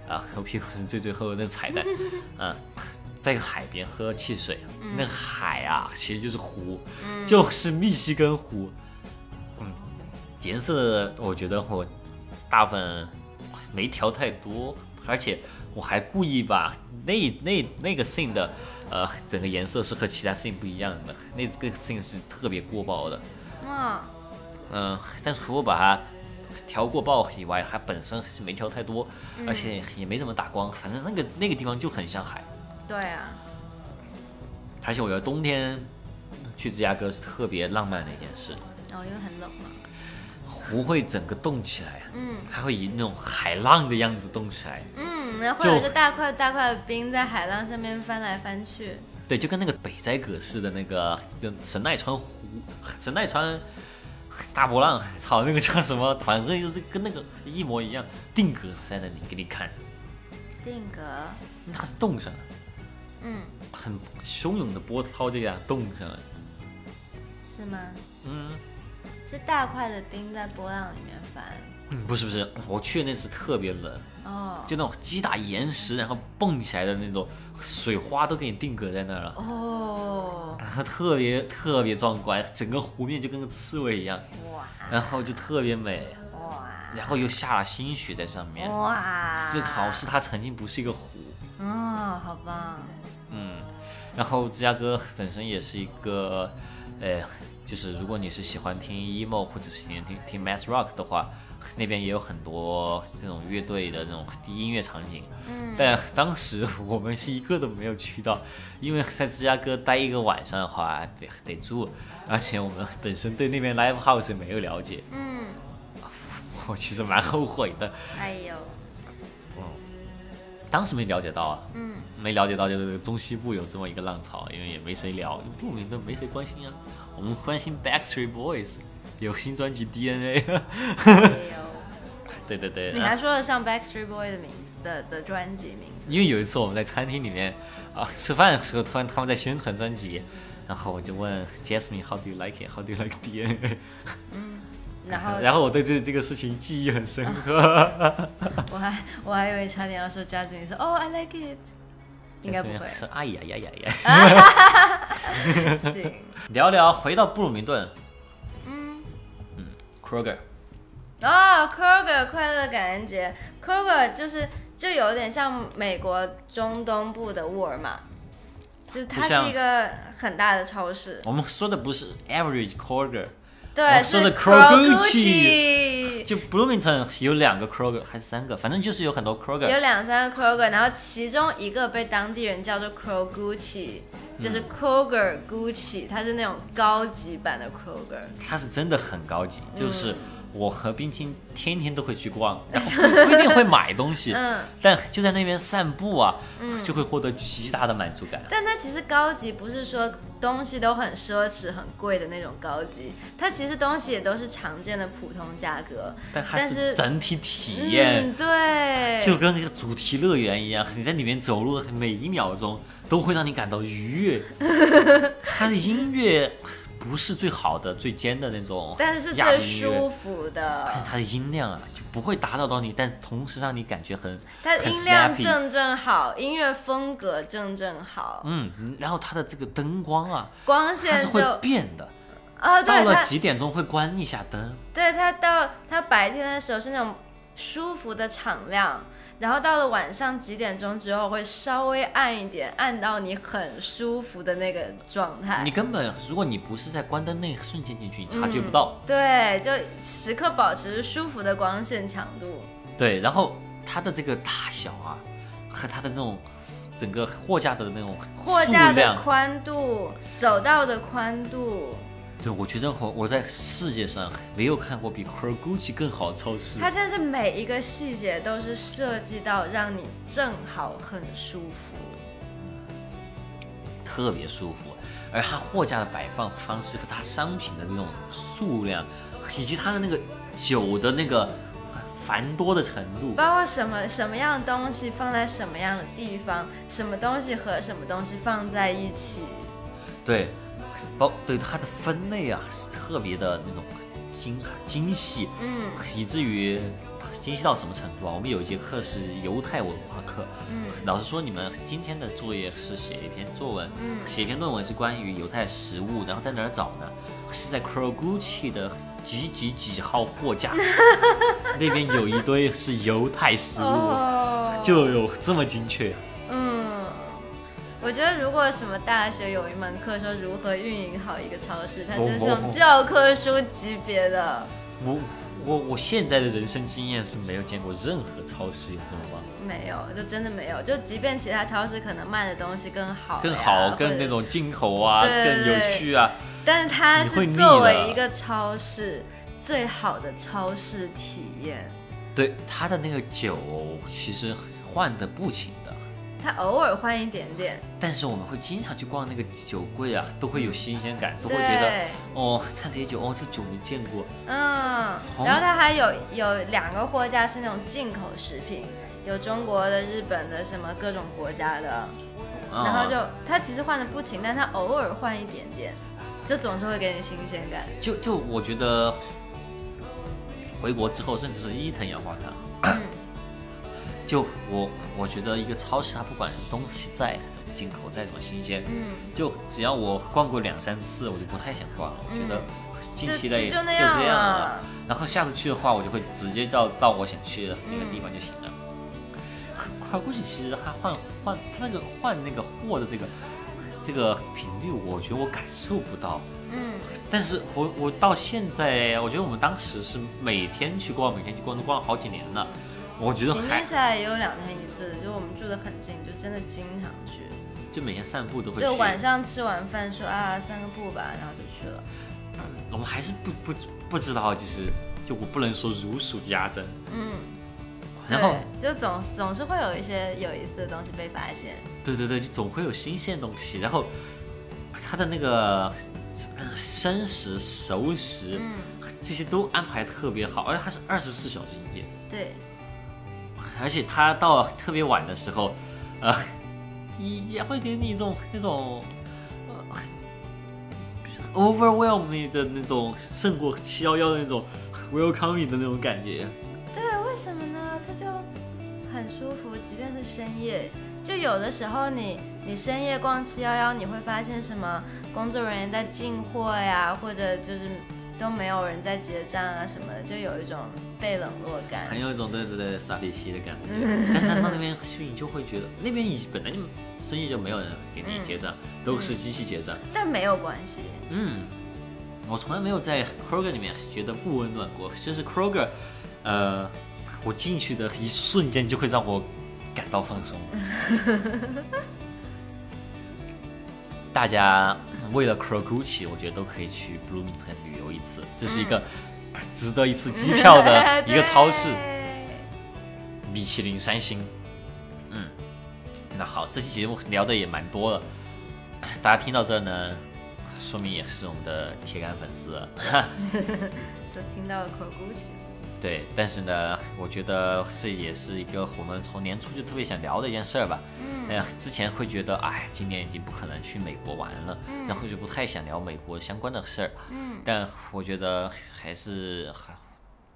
啊，[laughs] 喝屁股是最最后的那个彩蛋，嗯，在海边喝汽水，那个海啊其实就是湖，就是密西根湖，嗯，颜色我觉得我大部分没调太多，而且我还故意把那那那个 scene 的呃整个颜色是和其他 scene 不一样的，那个 scene 是特别过曝的，嗯，嗯、但是除了把它调过爆以外，它本身是没调太多，而且也没怎么打光，反正那个那个地方就很像海，对啊，而且我觉得冬天去芝加哥是特别浪漫的一件事，然后因为很冷嘛。湖会整个动起来，嗯。它会以那种海浪的样子动起来，嗯，然后会有一个大块大块的冰在海浪上面翻来翻去。对，就跟那个北斋葛式的那个就神奈川湖、神奈川大波浪，[laughs] 操，那个叫什么？反正就是跟那个一模一样，定格在那里给你看，定格，那是冻上了，嗯，很汹涌的波涛就这样冻上了。是吗？嗯是大块的冰在波浪里面翻。嗯，不是不是，我去的那次特别冷，哦。就那种击打岩石然后蹦起来的那种水花都给你定格在那儿了。哦，然 [laughs] 后特别特别壮观，整个湖面就跟个刺猬一样，哇。然后就特别美，哇。然后又下了新雪在上面，哇！最好是它曾经不是一个湖，哦，好棒。嗯，然后芝加哥本身也是一个，呃，就是如果你是喜欢听 emo 或者是喜欢听听 math rock 的话，那边也有很多这种乐队的那种音乐场景。嗯，但当时我们是一个都没有去到，因为在芝加哥待一个晚上的话得得住，而且我们本身对那边 live house 也没有了解，嗯，我其实蛮后悔的，哎呦，嗯。当时没了解到啊，嗯，没了解到就是中西部有这么一个浪潮，因为也没谁聊，不明的没谁关心啊，我们关心 Backstreet Boys 有新专辑 DNA，[laughs] 对对对。你还说得上 Backstreet Boy 的名的的专辑名字？因为有一次我们在餐厅里面啊吃饭的时候，突然他们在宣传专辑，然后我就问 Jasmine How do you like it? How do you like DNA？嗯然后 [laughs] 然后我对这这个事情记忆很深刻。[laughs] 我还我还以为差点要说 Jasmine 说 Oh I like it，应该不会。是哎呀呀呀呀。行，聊聊回到布鲁明顿。，Kroger。哦，Kroger 快乐感恩节，Kroger 就是就有点像美国中东部的沃尔玛，就是它是一个很大的超市。我们说的不是 average Kroger。对，说的 Kroger，就 Bloomington 有两个 Kroger 还是三个，反正就是有很多 Kroger，有两三个 Kroger，然后其中一个被当地人叫做 Kroguchi，就是 Kroger Gucci，它是那种高级版的 Kroger，它是真的很高级，就是。我和冰清天天都会去逛，[laughs] 然后不一定会买东西，嗯，但就在那边散步啊，嗯，就会获得极大的满足感。但它其实高级不是说东西都很奢侈、很贵的那种高级，它其实东西也都是常见的普通价格。但它是整体体验，对，就跟那个主题乐园一样，你在里面走路的每一秒钟都会让你感到愉悦。[laughs] 它的音乐。不是最好的、最尖的那种，但是最舒服的。但是它的音量啊，就不会打扰到你，但同时让你感觉很。它音量正正好，音乐风格正正好。嗯，然后它的这个灯光啊，光线它是会变的。啊，到了几点钟会关一下灯。对，它到它白天的时候是那种舒服的敞亮。然后到了晚上几点钟之后，会稍微暗一点，暗到你很舒服的那个状态。你根本，如果你不是在关灯那一瞬间进去，你察觉不到。对，就时刻保持舒服的光线强度。对，然后它的这个大小啊，和它的那种整个货架的那种货架的宽度、走道的宽度。对，我觉得我我在世界上没有看过比 Krogucci 更好的超市。它真的是每一个细节都是设计到让你正好很舒服，特别舒服。而它货架的摆放方式和它商品的这种数量，以及它的那个酒的那个繁多的程度，包括什么什么样的东西放在什么样的地方，什么东西和什么东西放在一起，对。包对它的分类啊，是特别的那种精精细，嗯，以至于精细到什么程度啊？我们有一节课是犹太文化课，嗯，老师说你们今天的作业是写一篇作文，嗯，写一篇论文是关于犹太食物，然后在哪儿找呢？是在 Crogucci 的几几几号货架，[laughs] 那边有一堆是犹太食物，就有这么精确。我觉得如果什么大学有一门课说如何运营好一个超市，它真是用教科书级别的。我我我现在的人生经验是没有见过任何超市有这么棒。没有，就真的没有。就即便其他超市可能卖的东西更好，更好，更那种进口啊，更有趣啊。但是它是作为一个超市最好的超市体验。对它的那个酒，其实换的不轻。他偶尔换一点点，但是我们会经常去逛那个酒柜啊，都会有新鲜感，都会觉得哦，看这些酒，哦，这酒没见过。嗯，然后它还有有两个货架是那种进口食品，有中国的、日本的，什么各种国家的。然后就它其实换的不勤，但它偶尔换一点点，就总是会给你新鲜感。就就我觉得回国之后，甚至是伊藤洋华堂。就我我觉得一个超市，它不管东西再怎么进口，再怎么新鲜，嗯，就只要我逛过两三次，我就不太想逛了。我觉得近期内就这样了。然后下次去的话，我就会直接到到我想去的那个地方就行了。快估计其实还换换那个换那个货的这个这个频率，我觉得我感受不到。嗯，但是我我到现在，我觉得我们当时是每天去逛，每天去逛，都逛了好几年了。我觉得平均下来也有两天一次，就我们住的很近，就真的经常去。就每天散步都会。就晚上吃完饭说啊散个步吧，然后就去了。我们还是不不不知道，就是就我不能说如数家珍。嗯。然后就总总是会有一些有意思的东西被发现。对对对，就总会有新鲜东西。然后他的那个生食、熟食，嗯，这些都安排特别好，而且他是二十四小时营业，对，而且他到特别晚的时候，呃，也也会给你一种那种。呃 overwhelm 你的那种胜过七幺幺的那种 welcoming 的那种感觉，对，为什么呢？他就很舒服，即便是深夜，就有的时候你你深夜逛七幺幺，你会发现什么工作人员在进货呀，或者就是都没有人在结账啊什么的，就有一种被冷落感。很有一种对对对傻逼兮的感觉。[laughs] 但他到那边去，你就会觉得那边已本来就生意就没有人给你结账，都是机器结账。但没有关系，嗯，我从来没有在 Kroger 里面觉得不温暖过，就是 Kroger，呃，我进去的一瞬间就会让我感到放松。[laughs] 大家为了 Krogucci，我觉得都可以去 Bloomington 旅游一次，这是一个 [laughs] 值得一次机票的 [laughs] 一个超市。对米其林三星。嗯，那好，这期节目聊的也蛮多了，大家听到这儿呢，说明也是我们的铁杆粉丝了。[laughs] 都听到了口故事。对，但是呢，[laughs] 我觉得这也是一个我们从年初就特别想聊的一件事儿吧。嗯哎呀，之前会觉得，哎，今年已经不可能去美国玩了，然后就不太想聊美国相关的事儿。嗯，但我觉得还是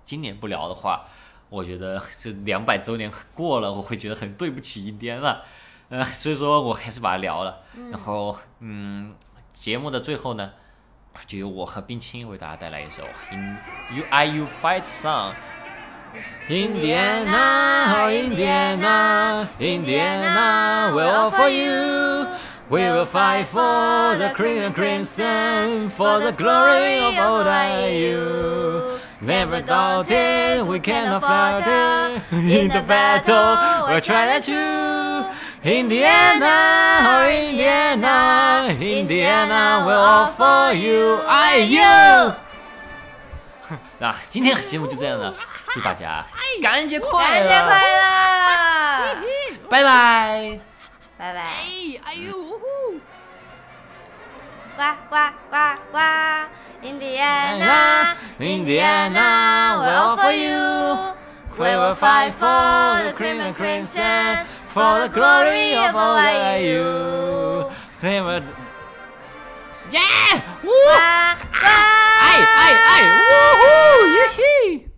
今年不聊的话，我觉得 [laughs] 这两百周年过了，我会觉得很对不起印第安纳，呃，所以说我还是把它聊了。然后，嗯，节目的最后呢，就由我和冰清为大家带来一首《In You I You Fight Song》。Indiana, oh Indiana, Indiana, we're all for you. We will fight for the cream and crimson, for the glory of old IU. Never doubted we cannot falter [laughs] in the battle. We'll try that you. Indiana, oh Indiana, Indiana, we're all for you. I you 那今天的节目就这样了，祝大家感恩节快乐！感恩节快乐！拜拜。拜拜！哎呦！呱呱呱呱！Indiana, Indiana, we're all for you. We will fight for the cream and crimson, for the glory of all I you. Clamored. Yeah! Woo! Ah! Ah! Ay, ay, ay! Woohoo! Yippee!